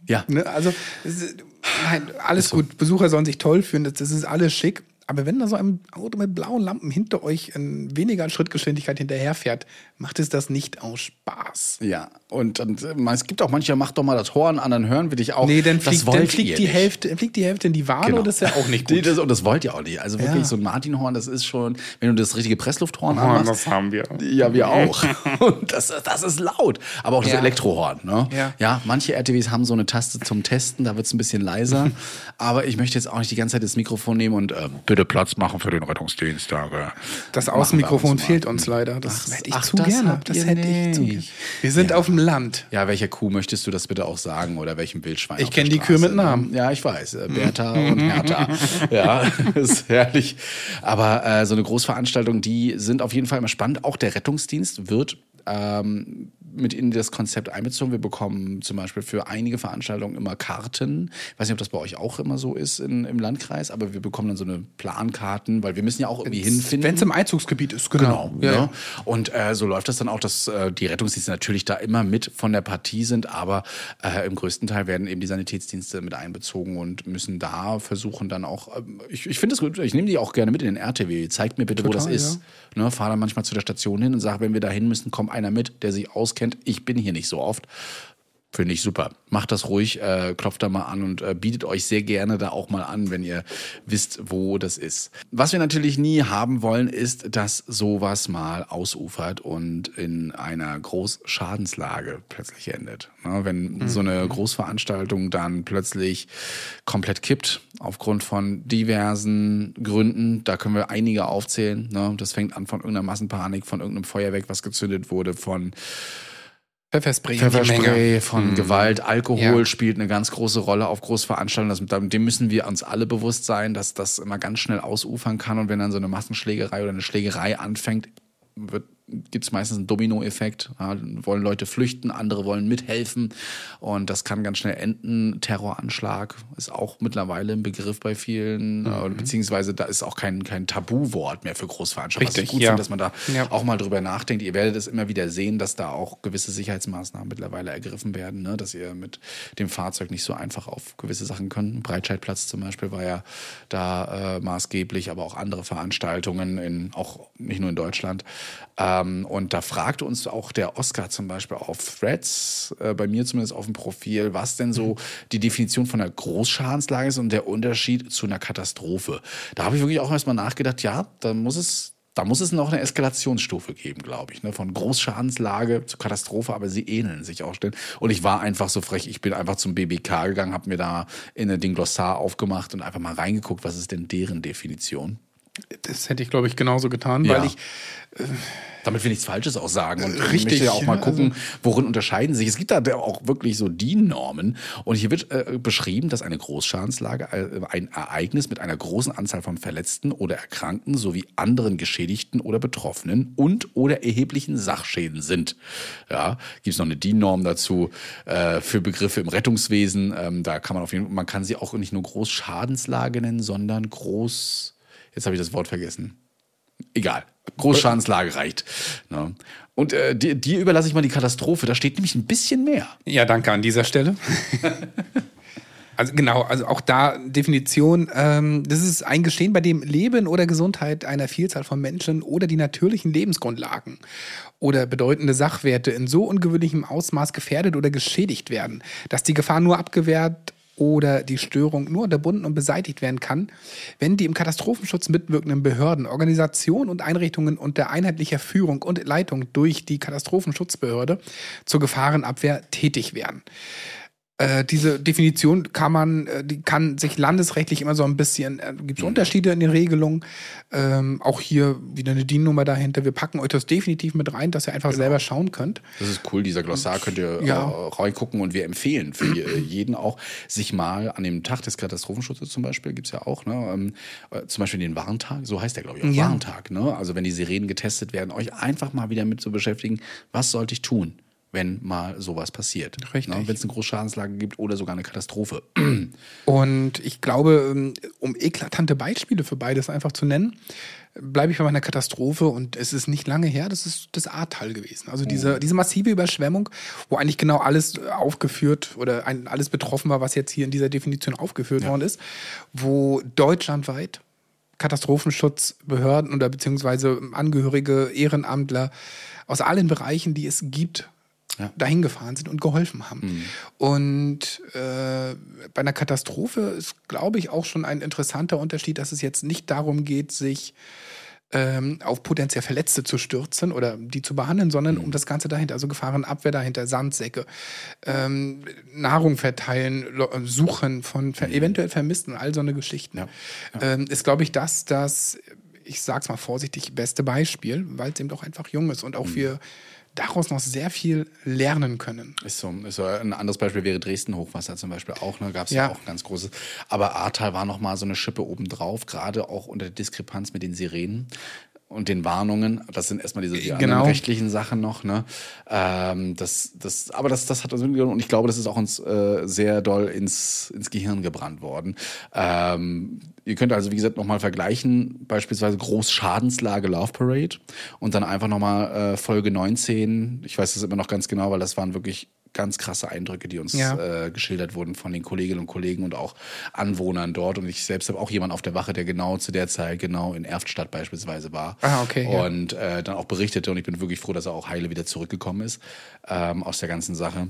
Ja. Ne? Also, es ist, nein, alles gut. Besucher sollen sich toll fühlen, das, das ist alles schick. Aber wenn da so ein Auto mit blauen Lampen hinter euch in weniger Schrittgeschwindigkeit hinterherfährt, macht es das nicht aus Spaß. Ja, und, und äh, es gibt auch manche, mach doch mal das Horn an, dann hören wir dich auch. Nee, dann das fliegt, dann fliegt, die nicht. Hälfte, dann fliegt die Hälfte in die Wade Genau. und das ist ja auch nicht gut. das, und das wollt ihr auch nicht. Also wirklich Ja. so ein Martinhorn, das ist schon, wenn du das richtige Presslufthorn Oh, anmachst. das haben wir. Ja, wir auch. Und das, das ist laut. Aber auch das Ja. Elektrohorn. Ne? Ja. manche RTWs haben so eine Taste zum Testen, da wird es ein bisschen leiser. Aber ich möchte jetzt auch nicht die ganze Zeit das Mikrofon nehmen und ähm, bitte Platz machen für den Rettungsdienst. Danke. Das Außenmikrofon uns fehlt uns leider. Das Ach, hätte ich ach, zu das gerne. Das hätte ich zu gerne. nicht. Wir sind auf dem Land. Ja, welcher Kuh möchtest du das bitte auch sagen oder welchem Wildschwein? Ich auf der kenn die Kühe mit? Namen. Ja, ich weiß. Äh, Bertha und Hertha. ja, ist herrlich. Aber äh, so eine Großveranstaltung, die sind auf jeden Fall immer spannend. Auch der Rettungsdienst wird ähm, mit in das Konzept einbezogen. Wir bekommen zum Beispiel für einige Veranstaltungen immer Karten. Ich weiß nicht, ob das bei euch auch immer so ist in, im Landkreis, aber wir bekommen dann so eine Plankarten, weil wir müssen ja auch irgendwie hinfinden. Wenn es im Einzugsgebiet ist, genau. Genau. Ja, ne? Und äh, so läuft das dann auch, dass äh, die Rettungsdienste natürlich da immer mit von der Partie sind, aber äh, im größten Teil werden eben die Sanitätsdienste mit einbezogen und müssen da versuchen dann auch, ähm, ich, ich finde es gut, ich nehme die auch gerne mit in den RTW, zeigt mir bitte, wo das Total, ist. Ne, Fahre dann manchmal zu der Station hin und sage, wenn wir da hin müssen, kommt einer mit, der sich auskennt. Ich bin hier nicht so oft. Finde ich super. Macht das ruhig, äh, klopft da mal an und äh, bietet euch sehr gerne da auch mal an, wenn ihr wisst, wo das ist. Was wir natürlich nie haben wollen, ist, dass sowas mal ausufert und in einer Großschadenslage plötzlich endet. Ne, wenn so eine Großveranstaltung dann plötzlich komplett kippt, aufgrund von diversen Gründen, da können wir einige aufzählen. Ne? Das fängt an von irgendeiner Massenpanik, von irgendeinem Feuerwerk, was gezündet wurde, von Pfefferspray. Pfefferspray, von Gewalt, Alkohol Ja. spielt eine ganz große Rolle auf Großveranstaltungen. Das, dem müssen wir uns alle bewusst sein, dass das immer ganz schnell ausufern kann. Und wenn dann so eine Massenschlägerei oder eine Schlägerei anfängt, wird gibt es meistens einen Dominoeffekt. Ja, wollen Leute flüchten, andere wollen mithelfen und das kann ganz schnell enden. Terroranschlag ist auch mittlerweile ein Begriff bei vielen, Mhm. äh, beziehungsweise da ist auch kein, kein Tabuwort mehr für Großveranstaltungen. Was ich Richtig, gut ja. finde, dass man da Ja. auch mal drüber nachdenkt. Ihr werdet es immer wieder sehen, dass da auch gewisse Sicherheitsmaßnahmen mittlerweile ergriffen werden, ne? dass ihr mit dem Fahrzeug nicht so einfach auf gewisse Sachen könnt. Breitscheidplatz zum Beispiel war ja da äh, maßgeblich, aber auch andere Veranstaltungen, in, auch nicht nur in Deutschland. Ähm, und da fragte uns auch der Oscar zum Beispiel auf Threads, äh, bei mir zumindest auf dem Profil, was denn so die Definition von einer Großschadenslage ist und der Unterschied zu einer Katastrophe. Da habe ich wirklich auch erstmal nachgedacht, ja, da muss es da muss es noch eine Eskalationsstufe geben, glaube ich, ne? von Großschadenslage zu Katastrophe, aber sie ähneln sich auch. Stellen. Und ich war einfach so frech, ich bin einfach zum BBK gegangen, habe mir da in den Glossar aufgemacht und einfach mal reingeguckt, was ist denn deren Definition. Das hätte ich, glaube ich, genauso getan, Ja. weil ich Damit wir nichts Falsches auch sagen. Und ich Richtig, möchte ja auch mal gucken, worin unterscheiden sich. Es gibt da auch wirklich so DIN-Normen. Und hier wird äh, beschrieben, dass eine Großschadenslage äh, ein Ereignis mit einer großen Anzahl von Verletzten oder Erkrankten sowie anderen Geschädigten oder Betroffenen und oder erheblichen Sachschäden sind. Ja, gibt es noch eine DIN-Norm dazu äh, für Begriffe im Rettungswesen. Ähm, da kann man auf jeden Fall, man kann sie auch nicht nur Großschadenslage nennen, sondern Groß, jetzt habe ich das Wort vergessen. Egal. Großschadenslage reicht. Ne? Und äh, dir, dir überlasse ich mal die Katastrophe. Da steht nämlich ein bisschen mehr. Ja, danke an dieser Stelle. also genau, also auch da Definition, ähm, das ist ein Geschehen, bei dem Leben oder Gesundheit einer Vielzahl von Menschen oder die natürlichen Lebensgrundlagen oder bedeutende Sachwerte in so ungewöhnlichem Ausmaß gefährdet oder geschädigt werden, dass die Gefahr nur abgewehrt oder die Störung nur unterbunden und beseitigt werden kann, wenn die im Katastrophenschutz mitwirkenden Behörden, Organisationen und Einrichtungen unter einheitlicher Führung und Leitung durch die Katastrophenschutzbehörde zur Gefahrenabwehr tätig werden. Äh, diese Definition kann man, äh, die kann sich landesrechtlich immer so ein bisschen, äh, gibt es Unterschiede in den Regelungen. Ähm, auch hier wieder eine DIN-Nummer dahinter. Wir packen euch das definitiv mit rein, dass ihr einfach selber schauen könnt. Das ist cool, dieser Glossar könnt ihr Ja. äh, reingucken und wir empfehlen für je- jeden auch, sich mal an dem Tag des Katastrophenschutzes zum Beispiel, gibt's ja auch, ne, ähm, äh, zum Beispiel den Warntag, so heißt der, glaube ich, auch Ja. Warntag, ne? Also wenn die Sirenen getestet werden, euch einfach mal wieder mit zu beschäftigen, was sollte ich tun? Wenn mal sowas passiert. Richtig. Ne? Wenn es eine Großschadenslage gibt oder sogar eine Katastrophe. Und ich glaube, ähm, um eklatante Beispiele für beides einfach zu nennen, bleibe ich bei meiner Katastrophe und es ist nicht lange her, das ist das Ahrtal gewesen. Also diese, diese massive Überschwemmung, wo eigentlich genau alles aufgeführt oder ein, alles betroffen war, was jetzt hier in dieser Definition aufgeführt worden ist, wo deutschlandweit Katastrophenschutzbehörden oder beziehungsweise Angehörige, Ehrenamtler aus allen Bereichen, die es gibt, Ja. dahin gefahren sind und geholfen haben. Und äh, bei einer Katastrophe ist, glaube ich, auch schon ein interessanter Unterschied, dass es jetzt nicht darum geht, sich ähm, auf potenziell Verletzte zu stürzen oder die zu behandeln, sondern um das Ganze dahinter, also Gefahrenabwehr dahinter, Sandsäcke, ähm, Nahrung verteilen, äh, Suchen von ver eventuell Vermissten, all so eine Geschichten. Ja. Ähm, ist, glaube ich, das, das, ich sag's mal vorsichtig, beste Beispiel, weil es eben doch einfach jung ist und auch wir daraus noch sehr viel lernen können. Ist so, ist so. Ein anderes Beispiel wäre Dresden Hochwasser zum Beispiel auch. Ne? Gab es ja. Ja. auch ein ganz großes. Aber Ahrtal war noch mal so eine Schippe obendrauf, gerade auch unter der Diskrepanz mit den Sirenen und den Warnungen. Das sind erstmal diese die anderen Genau. rechtlichen Sachen noch. Ne? Ähm, das, das, aber das, das hat uns mitgenommen und ich glaube, das ist auch uns äh, sehr doll ins, ins Gehirn gebrannt worden. Ähm, ihr könnt also, wie gesagt, nochmal vergleichen, beispielsweise Großschadenslage Love Parade und dann einfach nochmal äh, Folge 19. Ich weiß das immer noch ganz genau, weil das waren wirklich ganz krasse Eindrücke, die uns Ja. äh, geschildert wurden von den Kolleginnen und Kollegen und auch Anwohnern dort. Und ich selbst habe auch jemanden auf der Wache, der genau zu der Zeit genau in Erftstadt beispielsweise war. Ah, okay, ja. Und äh, dann auch berichtete. Und ich bin wirklich froh, dass er auch heile wieder zurückgekommen ist ähm, aus der ganzen Sache.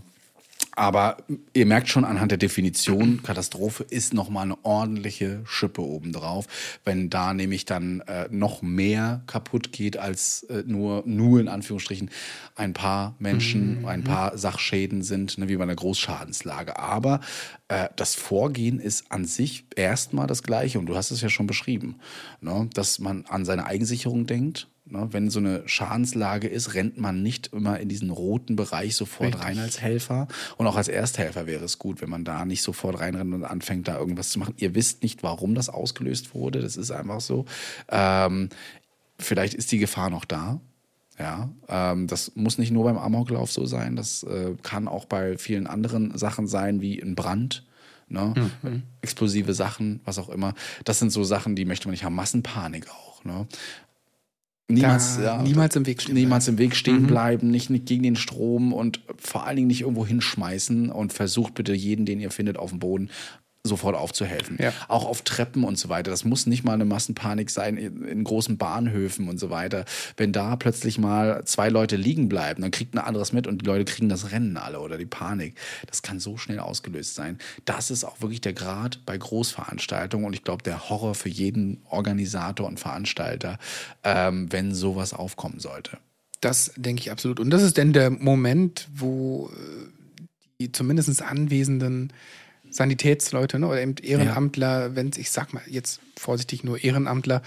Aber ihr merkt schon anhand der Definition, Katastrophe ist nochmal eine ordentliche Schippe obendrauf. Wenn da nämlich dann äh, noch mehr kaputt geht als äh, nur, nur in Anführungsstrichen ein paar Menschen, ein paar Sachschäden sind, ne, wie bei einer Großschadenslage. Aber äh, das Vorgehen ist an sich erstmal das gleiche. Und du hast es ja schon beschrieben, ne, dass man an seine Eigensicherung denkt. Ne, wenn so eine Schadenslage ist, rennt man nicht immer in diesen roten Bereich sofort rein als Helfer. Und auch als Ersthelfer wäre es gut, wenn man da nicht sofort reinrennt und anfängt, da irgendwas zu machen. Ihr wisst nicht, warum das ausgelöst wurde. Das ist einfach so. Ähm, vielleicht ist die Gefahr noch da. Ja, ähm, das muss nicht nur beim Amoklauf so sein. Das äh, kann auch bei vielen anderen Sachen sein, wie ein Brand. Ne? Explosive Sachen, was auch immer. Das sind so Sachen, die möchte man nicht haben. Massenpanik auch. Ne? Niemals, Da ja, niemals im Weg stehen Niemals im Weg stehen bleiben, nicht, nicht gegen den Strom und vor allen Dingen nicht irgendwo hinschmeißen und versucht bitte jeden, den ihr findet, auf dem Boden sofort aufzuhelfen. Ja. Auch auf Treppen und so weiter. Das muss nicht mal eine Massenpanik sein in, in großen Bahnhöfen und so weiter. Wenn da plötzlich mal zwei Leute liegen bleiben, dann kriegt ein anderes mit und die Leute kriegen das Rennen alle oder die Panik. Das kann so schnell ausgelöst sein. Das ist auch wirklich der Grad bei Großveranstaltungen und ich glaube der Horror für jeden Organisator und Veranstalter, ähm, wenn sowas aufkommen sollte. Das denke ich absolut. Und das ist denn der Moment, wo äh, die zumindest anwesenden Sanitätsleute ne, oder eben Ehrenamtler, wenn ich sag mal jetzt vorsichtig nur Ehrenamtler,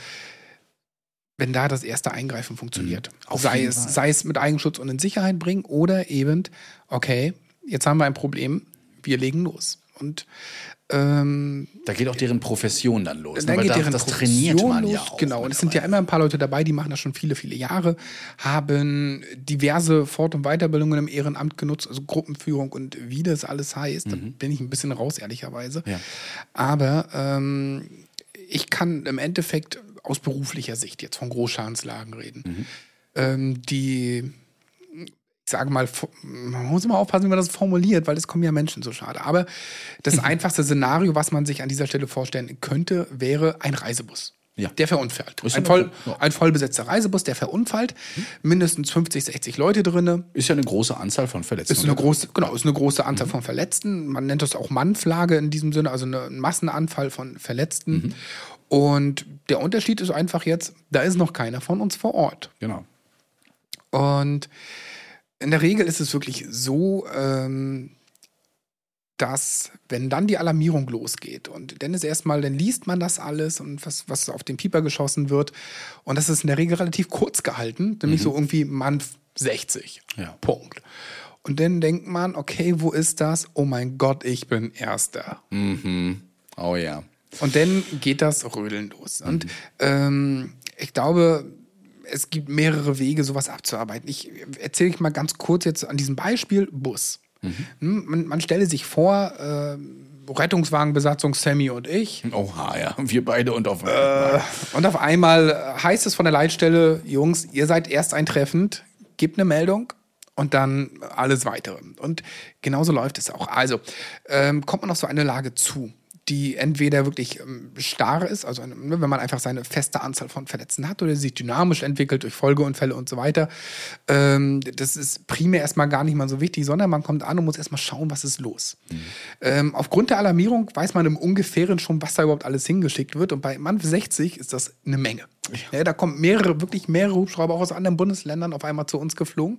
wenn da das erste Eingreifen funktioniert. Mhm. Sei es, Fall. sei es mit Eigenschutz und in Sicherheit bringen oder eben, okay, jetzt haben wir ein Problem, wir legen los. Und ähm, Da geht auch deren Profession dann los. ne? dann Weil geht da, deren das Profession trainiert man los. ja auch. Genau, und es sind ja immer ein paar Leute dabei, die machen das schon viele, viele Jahre, haben diverse Fort- und Weiterbildungen im Ehrenamt genutzt, also Gruppenführung und wie das alles heißt. Da bin ich ein bisschen raus, ehrlicherweise. Mhm. Ja. Aber ähm, ich kann im Endeffekt aus beruflicher Sicht jetzt von Großschadenslagen reden. Mhm. Ähm, die ich sage mal, man muss immer aufpassen, wie man das formuliert, weil es kommen ja Menschen so schade. Aber das einfachste Szenario, was man sich an dieser Stelle vorstellen könnte, wäre ein Reisebus. Ja. Der verunfallt. Ein, in voll, ja. ein vollbesetzter Reisebus, der verunfallt. Mindestens 50, 60 Leute drinne. Ist ja eine große Anzahl von Verletzten. Ist eine große, genau, ist eine große Anzahl von Verletzten. Man nennt das auch Mannflage in diesem Sinne, also ein Massenanfall von Verletzten. Und der Unterschied ist einfach jetzt, da ist noch keiner von uns vor Ort. Genau. Und in der Regel ist es wirklich so, ähm, dass wenn dann die Alarmierung losgeht und dann ist erstmal, dann liest man das alles und was, was auf den Pieper geschossen wird. Und das ist in der Regel relativ kurz gehalten, nämlich so irgendwie Mann 60. Ja. Punkt. Und dann denkt man, okay, wo ist das? Oh mein Gott, ich bin Erster. Oh ja. Und dann geht das Rödeln los. Mhm. Und ähm, ich glaube, es gibt mehrere Wege, sowas abzuarbeiten. Ich erzähle ich mal ganz kurz jetzt an diesem Beispiel Bus. Mhm. Hm, Man, man stelle sich vor, äh, Rettungswagenbesatzung Sammy und ich. Oha, ja. Wir beide und auf. Und auf einmal heißt es von der Leitstelle, Jungs, ihr seid ersteintreffend, gebt eine Meldung und dann alles weitere. Und genauso läuft es auch. Also ähm, kommt man auf so eine Lage zu, die entweder wirklich ähm, starr ist, also ne, wenn man einfach seine feste Anzahl von Verletzten hat oder sich dynamisch entwickelt durch Folgeunfälle und so weiter. Ähm, das ist primär erstmal gar nicht mal so wichtig, sondern man kommt an und muss erstmal schauen, was ist los. Ähm, aufgrund der Alarmierung weiß man im Ungefähren schon, was da überhaupt alles hingeschickt wird. Und bei Mann 60 ist das eine Menge. Ja, da kommen mehrere, wirklich mehrere Hubschrauber auch aus anderen Bundesländern auf einmal zu uns geflogen.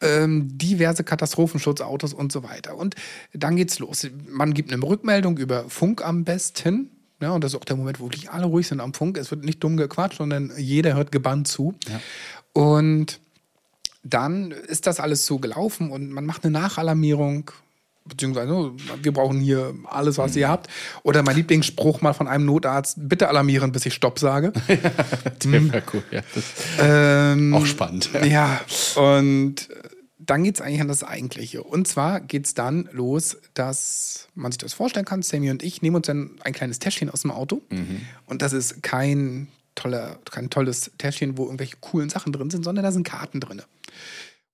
Ähm, diverse Katastrophenschutzautos und so weiter. Und dann geht's los. Man gibt eine Rückmeldung über Funk am besten. Ja, und das ist auch der Moment, wo wirklich alle ruhig sind am Funk. Es wird nicht dumm gequatscht, sondern jeder hört gebannt zu. Und dann ist das alles so gelaufen und man macht eine Nachalarmierung, beziehungsweise oh, wir brauchen hier alles, was ihr habt. Oder mein Lieblingsspruch mal von einem Notarzt, bitte alarmieren, bis ich Stopp sage. Der war cool, ja. Ähm, auch spannend. ja, und dann geht es eigentlich an das Eigentliche. Und zwar geht es dann los, dass man sich das vorstellen kann. Sammy und ich nehmen uns dann ein kleines Täschchen aus dem Auto. Und das ist kein, toller, kein tolles Täschchen, wo irgendwelche coolen Sachen drin sind, sondern da sind Karten drin.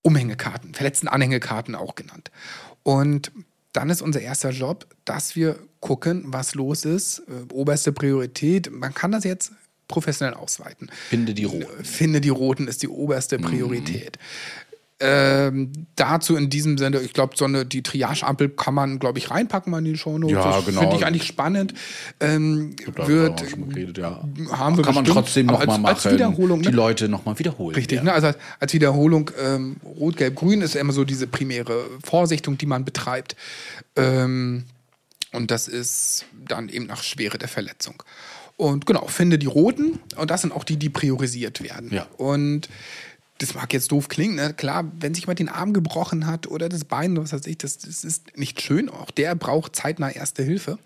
Umhängekarten, verletzten Anhängekarten auch genannt. Und dann ist unser erster Job, dass wir gucken, was los ist. Äh, oberste Priorität. Man kann das jetzt professionell ausweiten. Finde die Roten. Finde die Roten ist die oberste Priorität. Ähm, dazu in diesem Sinne, ich glaube, so eine die Triage-Ampel kann man, glaube ich, reinpacken mal in die Shownotes. Ja, das genau. Finde ich eigentlich spannend. Ähm, wird, geredet, ja. haben wir Kann man bestimmt, trotzdem aber nochmal machen. als Wiederholung, Die ne? Leute nochmal wiederholen. Richtig, ja. ne? also als, als Wiederholung ähm, Rot, Gelb, Grün ist ja immer so diese primäre Vorsichtung, die man betreibt. Ähm, und das ist dann eben nach Schwere der Verletzung. Und genau, finde die Roten und das sind auch die, die priorisiert werden. Ja. Und das mag jetzt doof klingen, ne? klar, wenn sich jemand den Arm gebrochen hat oder das Bein, was weiß ich, das, das ist nicht schön. Auch der braucht zeitnah Erste Hilfe.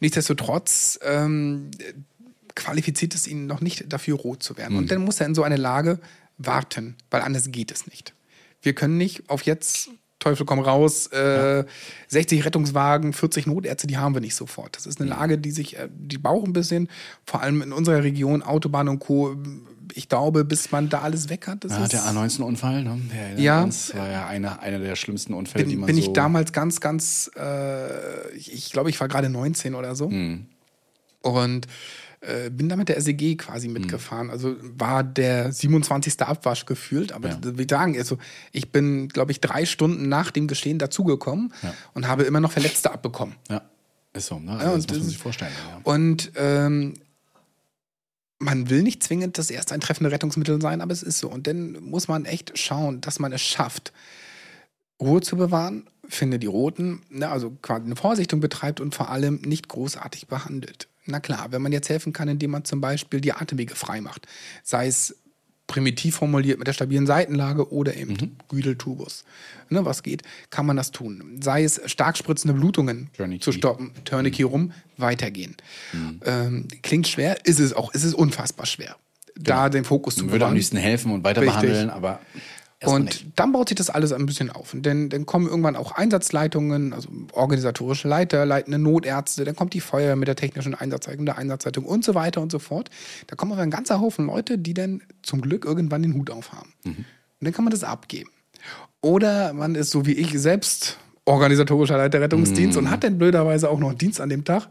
Nichtsdestotrotz ähm, qualifiziert es ihn noch nicht dafür, rot zu werden. Und dann muss er in so eine Lage warten, weil anders geht es nicht. Wir können nicht auf jetzt, Teufel komm raus, äh, 60 Rettungswagen, 40 Notärzte, die haben wir nicht sofort. Das ist eine Lage, die sich, äh, die braucht ein bisschen, vor allem in unserer Region, Autobahn und Co. Ich glaube, bis man da alles weg hat, das Ja, ist, der A19-Unfall, ne? Der Ja. uns, war ja einer, einer der schlimmsten Unfälle, die bin, man bin so... ich damals ganz, ganz, äh, ich, ich glaube, ich war gerade 19 oder so. Hm. Und äh, bin da mit der SEG quasi Hm. mitgefahren. Also war der 27. Abwasch gefühlt. Aber Ja. ich sagen, also ich bin, glaube ich, drei Stunden nach dem Geschehen dazugekommen Ja. und habe immer noch Verletzte abbekommen. Ja, ist so, ne? Also Ja, das muss man sich vorstellen. Ja. Und ähm, man will nicht zwingend das erste eintreffende Rettungsmittel sein, aber es ist so. Und dann muss man echt schauen, dass man es schafft, Ruhe zu bewahren, finde die Roten, ne, also quasi eine Vorsichtung betreibt und vor allem nicht großartig behandelt. Na klar, wenn man jetzt helfen kann, indem man zum Beispiel die Atemwege frei macht, sei es primitiv formuliert mit der stabilen Seitenlage oder eben Mhm. Güdeltubus, ne, was geht, kann man das tun. Sei es stark spritzende Blutungen Tourniquet. zu stoppen, Tourniquet rum, weitergehen. Mhm. Ähm, klingt schwer, ist es auch, ist es unfassbar schwer, da den Fokus zu würde am liebsten helfen und weiter Richtig. behandeln, aber Und dann baut sich das alles ein bisschen auf. Und dann, dann kommen irgendwann auch Einsatzleitungen, also organisatorische Leiter, leitende Notärzte, dann kommt die Feuerwehr mit der technischen Einsatzleitung, der Einsatzleitung und so weiter und so fort. Da kommen aber ein ganzer Haufen Leute, die dann zum Glück irgendwann den Hut aufhaben. Und dann kann man das abgeben. Oder man ist so wie ich selbst organisatorischer Leiter Rettungsdienst und hat dann blöderweise auch noch Dienst an dem Tag.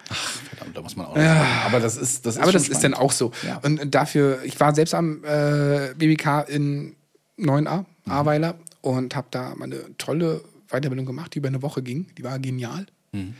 Verdammt, da muss man auch noch sagen. Aber das ist, das ist Aber das ist dann auch so. Ja. Und dafür, ich war selbst am äh, BBK in 9a, Mhm. Ahrweiler, und habe da mal eine tolle Weiterbildung gemacht, die über eine Woche ging. Die war genial. Mhm.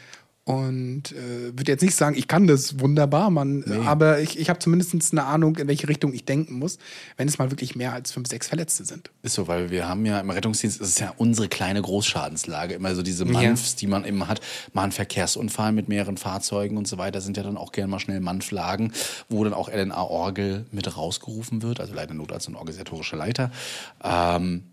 Und äh, würde jetzt nicht sagen, ich kann das wunderbar, man, aber ich, ich habe zumindest eine Ahnung, in welche Richtung ich denken muss, wenn es mal wirklich mehr als fünf, sechs Verletzte sind. Ist so, weil wir haben ja im Rettungsdienst, ist es ja unsere kleine Großschadenslage, immer so diese Manfs, die man eben hat. Mal ein Verkehrsunfall mit mehreren Fahrzeugen und so weiter, sind ja dann auch gerne mal schnell Manflagen, wo dann auch LNA-Orgel mit rausgerufen wird, also Leiter Notarzt und organisatorischer Leiter. Ähm,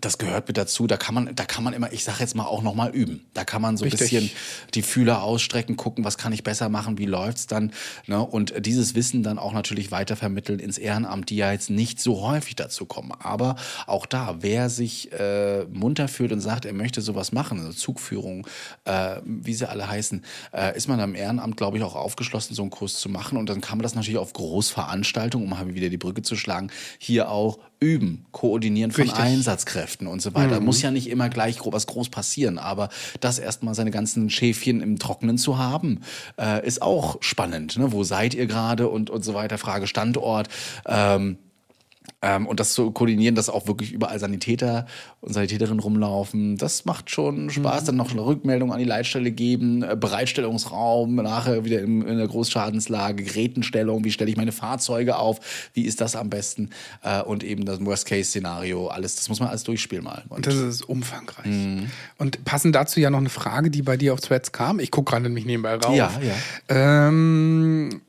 das gehört mit dazu. Da kann man, da kann man immer, ich sage jetzt mal auch noch mal üben. Da kann man so ein bisschen die Fühler ausstrecken, gucken, was kann ich besser machen, wie läuft's dann. Ne? Und dieses Wissen dann auch natürlich weitervermitteln ins Ehrenamt, die ja jetzt nicht so häufig dazu kommen. Aber auch da, wer sich äh, munter fühlt und sagt, er möchte sowas machen, also Zugführung, äh, wie sie alle heißen, äh, ist man im Ehrenamt, glaube ich, auch aufgeschlossen, so einen Kurs zu machen. Und dann kann man das natürlich auf Großveranstaltungen, um wieder die Brücke zu schlagen, hier auch üben, koordinieren von Richtig. Einsatzkräften und so weiter. Muss ja nicht immer gleich was groß passieren, aber das erstmal seine ganzen Schäfchen im Trockenen zu haben, äh, ist auch spannend. Ne? Wo seid ihr gerade und, und so weiter? Frage Standort. Ähm, ähm, und das zu koordinieren, dass auch wirklich überall Sanitäter und Sanitäterinnen rumlaufen, das macht schon Spaß. Dann noch eine Rückmeldung an die Leitstelle geben, äh, Bereitstellungsraum, nachher wieder in, in der Großschadenslage, Gerätenstellung, wie stelle ich meine Fahrzeuge auf, wie ist das am besten äh, und eben das Worst-Case-Szenario, alles, das muss man alles durchspielen mal. Und Und das ist umfangreich. Mhm. Und passend dazu ja noch eine Frage, die bei dir auf Threads kam. Ich gucke gerade nämlich nebenbei rauf. Ja, ja. Ähm,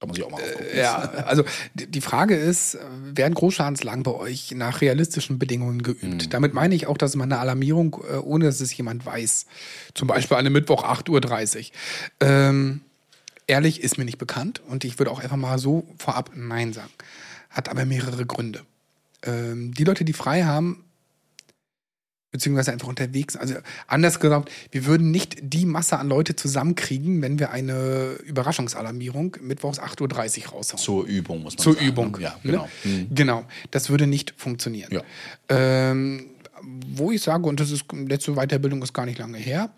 da muss ich auch mal aufgucken. ja, also die Frage ist, äh, werden Großschadenslagen bei euch nach realistischen Bedingungen geübt? Mhm. Damit meine ich auch, dass man eine Alarmierung, äh, ohne dass es jemand weiß, zum Beispiel an einem Mittwoch 8.30 Uhr, ähm, ehrlich ist mir nicht bekannt und ich würde auch einfach mal so vorab Nein sagen. Hat aber mehrere Gründe. Ähm, die Leute, die frei haben, beziehungsweise einfach unterwegs. Also anders gesagt, wir würden nicht die Masse an Leute zusammenkriegen, wenn wir eine Überraschungsalarmierung mittwochs 8.30 Uhr raushauen. Zur Übung muss man Zur sagen. Übung. ne? Ja, ne? genau. Mhm. Genau. Das würde nicht funktionieren. Ja. Ähm, wo ich sage, und das ist letzte Weiterbildung ist gar nicht lange her,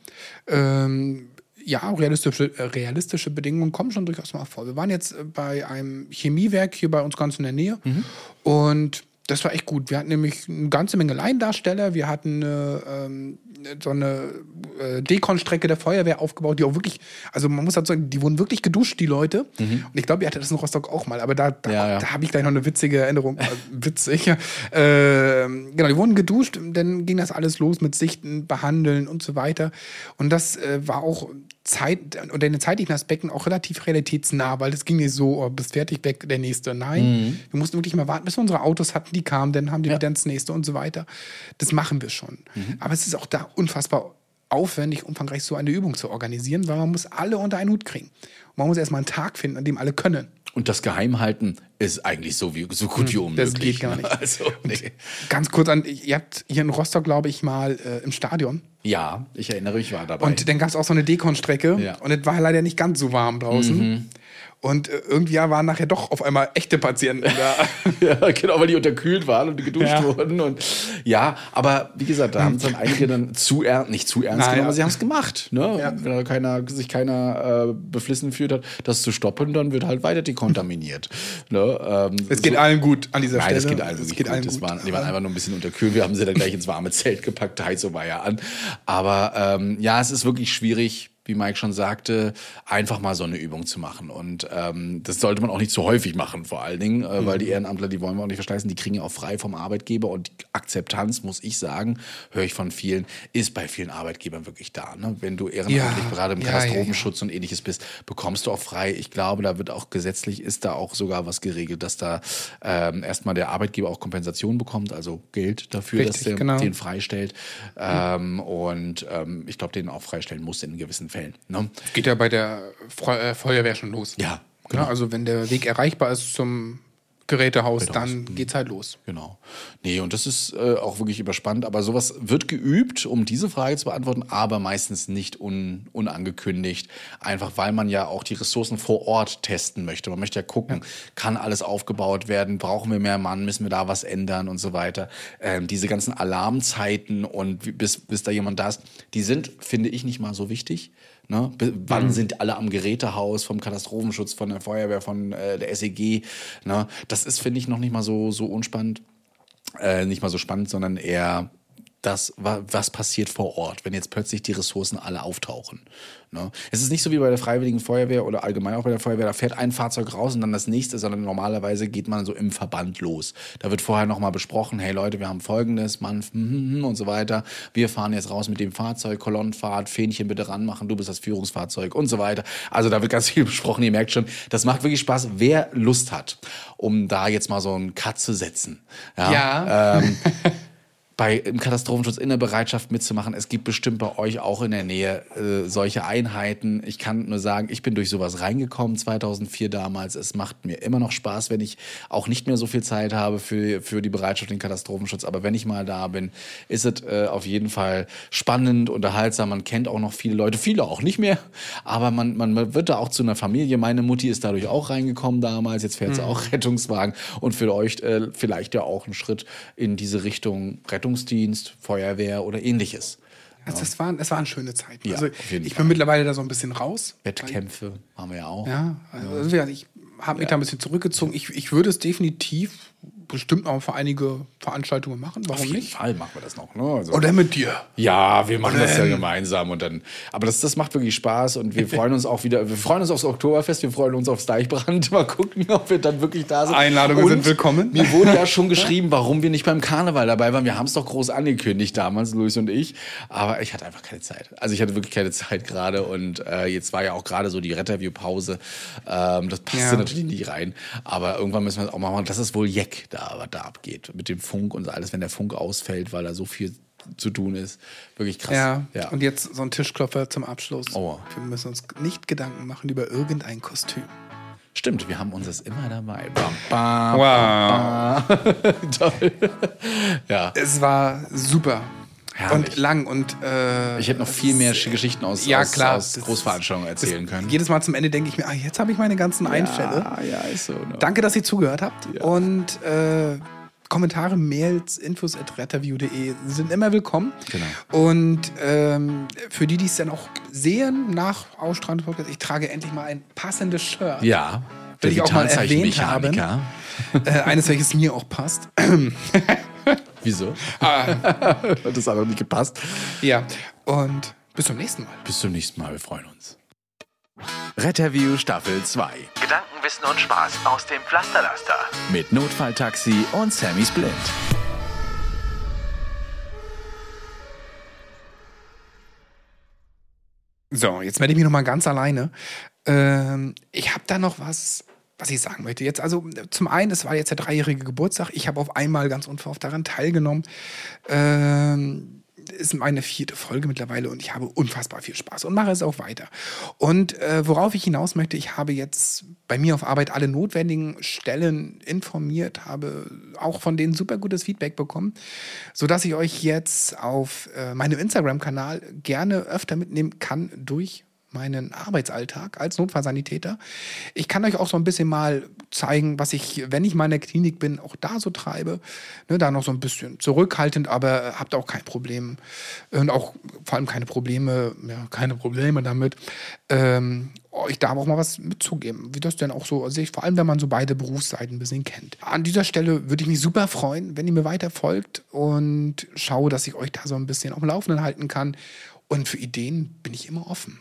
ähm, ja, realistische, äh, realistische Bedingungen kommen schon durchaus mal vor. Wir waren jetzt äh, bei einem Chemiewerk hier bei uns ganz in der Nähe Mhm. und das war echt gut. Wir hatten nämlich eine ganze Menge Laiendarsteller. Wir hatten eine, ähm, so eine äh, Dekon-Strecke der Feuerwehr aufgebaut, die auch wirklich, also man muss dazu sagen, die wurden wirklich geduscht, die Leute. Und ich glaube, ihr hattet das in Rostock auch mal, aber da, da, Mhm. Ja, ja. da habe ich gleich noch eine witzige Erinnerung. Äh, witzig. Ähm, genau, die wurden geduscht, dann ging das alles los mit Sichten, Behandeln und so weiter. Und das äh, war auch Zeit, unter den zeitlichen Aspekten auch relativ realitätsnah, weil das ging nicht so, oh, bist fertig, weg, der nächste. Nein, Mhm. wir mussten wirklich mal warten, bis wir unsere Autos hatten, die kamen, dann haben die wieder ins nächste und so weiter. Das machen wir schon. Mhm. Aber es ist auch da unfassbar aufwendig, umfangreich so eine Übung zu organisieren, weil man muss alle unter einen Hut kriegen. Und man muss erstmal einen Tag finden, an dem alle können. Und das Geheimhalten ist eigentlich so, wie, so gut wie unmöglich. Hm, Das geht gar nicht. Also, nee. Ganz kurz an, ihr habt hier in Rostock, glaube ich, mal äh, im Stadion. Ja, ich erinnere, ich war dabei. Und dann gab es auch so eine Dekon-Strecke. Ja. Und es war leider nicht ganz so warm draußen. Und äh, irgendwie waren nachher doch auf einmal echte Patienten da. Ja, genau, weil die unterkühlt waren und geduscht Ja. wurden. Und ja, aber wie gesagt, da haben es dann einige dann zu ernst, nicht zu ernst Naja. genommen, aber sie haben es gemacht. Ne? Ja. Wenn da keiner, sich keiner äh, beflissen fühlt hat, das zu stoppen, dann wird halt weiter dekontaminiert. ne? ähm, Es geht allen gut an dieser Nein, Stelle. es geht allen wirklich gut. Das waren, die waren einfach nur ein bisschen unterkühlt. Wir haben sie dann gleich ins warme Zelt gepackt. Heizung war ja an. Aber ähm, ja, es ist wirklich schwierig, wie Mike schon sagte, einfach mal so eine Übung zu machen. Und ähm, das sollte man auch nicht zu häufig machen, vor allen Dingen, äh, weil die Ehrenamtler, die wollen wir auch nicht verschleißen, die kriegen ja auch frei vom Arbeitgeber. Und die Akzeptanz, muss ich sagen, höre ich von vielen, ist bei vielen Arbeitgebern wirklich da. Ne? Wenn du ehrenamtlich Ja, gerade im ja, ja, ja. Katastrophenschutz und ähnliches bist, bekommst du auch frei. Ich glaube, da wird auch gesetzlich ist da auch sogar was geregelt, dass da ähm, erstmal der Arbeitgeber auch Kompensation bekommt, also Geld dafür, Richtig, dass der genau. den freistellt. Ähm, und ähm, ich glaube, den auch freistellen muss in gewissen Fällen. Ne? Geht ja bei der äh, Feuerwehr schon los. Ja, Ja, also wenn der Weg erreichbar ist zum Gerätehaus, Gerätehaus, dann mhm. geht's halt los. Genau. Nee, und das ist äh, auch wirklich überspannt. Aber sowas wird geübt, um diese Frage zu beantworten, aber meistens nicht un, unangekündigt. Einfach weil man ja auch die Ressourcen vor Ort testen möchte. Man möchte ja gucken, kann alles aufgebaut werden, brauchen wir mehr Mann, müssen wir da was ändern und so weiter. Ähm, diese ganzen Alarmzeiten und bis, bis da jemand da ist, die sind, finde ich, nicht mal so wichtig. Ne? Wann sind alle am Gerätehaus vom Katastrophenschutz, von der Feuerwehr, von äh, der SEG? Ne? Das ist, finde ich, noch nicht mal so, so unspannend äh, nicht mal so spannend, sondern eher das, wa- was passiert vor Ort, wenn jetzt plötzlich die Ressourcen alle auftauchen. Ne? Es ist nicht so wie bei der Freiwilligen Feuerwehr oder allgemein auch bei der Feuerwehr, da fährt ein Fahrzeug raus und dann das nächste, sondern normalerweise geht man so im Verband los. Da wird vorher nochmal besprochen, hey Leute, wir haben folgendes, Mann hm, hm, hm, und so weiter. Wir fahren jetzt raus mit dem Fahrzeug, Kolonnenfahrt, Fähnchen bitte ranmachen, du bist das Führungsfahrzeug und so weiter. Also da wird ganz viel besprochen, ihr merkt schon, das macht wirklich Spaß, wer Lust hat, um da jetzt mal so einen Cut zu setzen. Ja. Ähm, bei im Katastrophenschutz in der Bereitschaft mitzumachen. Es gibt bestimmt bei euch auch in der Nähe äh, solche Einheiten. Ich kann nur sagen, ich bin durch sowas reingekommen 2004 damals. Es macht mir immer noch Spaß, wenn ich auch nicht mehr so viel Zeit habe für, für die Bereitschaft in den Katastrophenschutz. Aber wenn ich mal da bin, ist es äh, auf jeden Fall spannend, unterhaltsam. Man kennt auch noch viele Leute, viele auch nicht mehr. Aber man, man wird da auch zu einer Familie. Meine Mutti ist dadurch auch reingekommen damals. Jetzt fährt sie auch Rettungswagen. Und für euch äh, vielleicht ja auch ein Schritt in diese Richtung Rettungsdienst, Feuerwehr oder ähnliches. Also das, waren, das waren schöne Zeiten. Ja, also ich bin mittlerweile da so ein bisschen raus. Wettkämpfe haben wir ja auch. Ja, also ja, ich habe mich da ein bisschen zurückgezogen. Ich, ich würde es definitiv bestimmt auch für einige Veranstaltungen machen. Warum Auf jeden nicht? Fall machen wir das noch. Ne? Also, Oder mit dir. Ja, wir machen das ja gemeinsam und dann. Aber das, das macht wirklich Spaß und wir freuen uns auch wieder. Wir freuen uns aufs Oktoberfest, wir freuen uns aufs Deichbrand. Mal gucken, ob wir dann wirklich da sind. Einladungen Und sind willkommen. Mir wurde ja schon geschrieben, warum wir nicht beim Karneval dabei waren. Wir haben es doch groß angekündigt damals, Luis und ich. Aber ich hatte einfach keine Zeit. Also ich hatte wirklich keine Zeit gerade und äh, jetzt war ja auch gerade so die Retterview-Pause. Ähm, das passte Ja. natürlich nicht rein. Aber irgendwann müssen wir es auch mal machen. Das ist wohl Jeck da, was da abgeht. Mit dem Funk und alles, wenn der Funk ausfällt, weil da so viel zu tun ist. Wirklich krass. Ja. ja. Und jetzt so ein Tischklopfer zum Abschluss. Oh. Wir müssen uns nicht Gedanken machen über irgendein Kostüm. Stimmt, wir haben unseres immer dabei. Bam, bam, Wow. Toll. ja. Es war super. Herrlich. Und lang und äh, Ich hätte noch viel mehr Geschichten aus, ja, aus, klar. aus Großveranstaltungen erzählen können. Jedes Mal zum Ende denke ich mir, ah, jetzt habe ich meine ganzen Einfälle. Ja, ist so. Ne? Danke, dass ihr zugehört habt. Ja. Und äh, Kommentare, Mails, Infos at retterview.de sind immer willkommen. Genau. Und ähm, für die, die es dann auch sehen nach Ausstrahlung des Podcasts, ich trage endlich mal ein passendes Shirt. Ja. Will ich auch mal Vitalzeichenmechaniker. Äh, eines, welches mir auch passt. Wieso? Ah. Hat das aber nicht gepasst. ja. Und bis zum nächsten Mal. Bis zum nächsten Mal. Wir freuen uns. Retterview Staffel 2 Gedanken, Wissen und Spaß aus dem Pflasterlaster. mit Notfalltaxi und Sammy Splint. So, jetzt melde ich mich noch mal ganz alleine. Ähm, ich habe da noch was, was ich sagen möchte. Jetzt also zum einen, es war jetzt der dreijährige Geburtstag. Ich habe auf einmal ganz unverhofft daran teilgenommen. Ähm, ist meine vierte Folge mittlerweile und ich habe unfassbar viel Spaß und mache es auch weiter. Und äh, worauf ich hinaus möchte, ich habe jetzt bei mir auf Arbeit alle notwendigen Stellen informiert, habe auch von denen super gutes Feedback bekommen, sodass ich euch jetzt auf äh, meinem Instagram-Kanal gerne öfter mitnehmen kann durch meinen Arbeitsalltag als Notfallsanitäter. Ich kann euch auch so ein bisschen mal zeigen, was ich, wenn ich mal in der Klinik bin, auch da so treibe. Ne, da noch so ein bisschen zurückhaltend, aber habt auch kein Problem und auch vor allem keine Probleme, ja, keine Probleme damit, ähm, euch da auch mal was mitzugeben, wie das denn auch so sehe ich, vor allem wenn man so beide Berufsseiten ein bisschen kennt. An dieser Stelle würde ich mich super freuen, wenn ihr mir weiter folgt und schaue, dass ich euch da so ein bisschen auf dem Laufenden halten kann. Und für Ideen bin ich immer offen.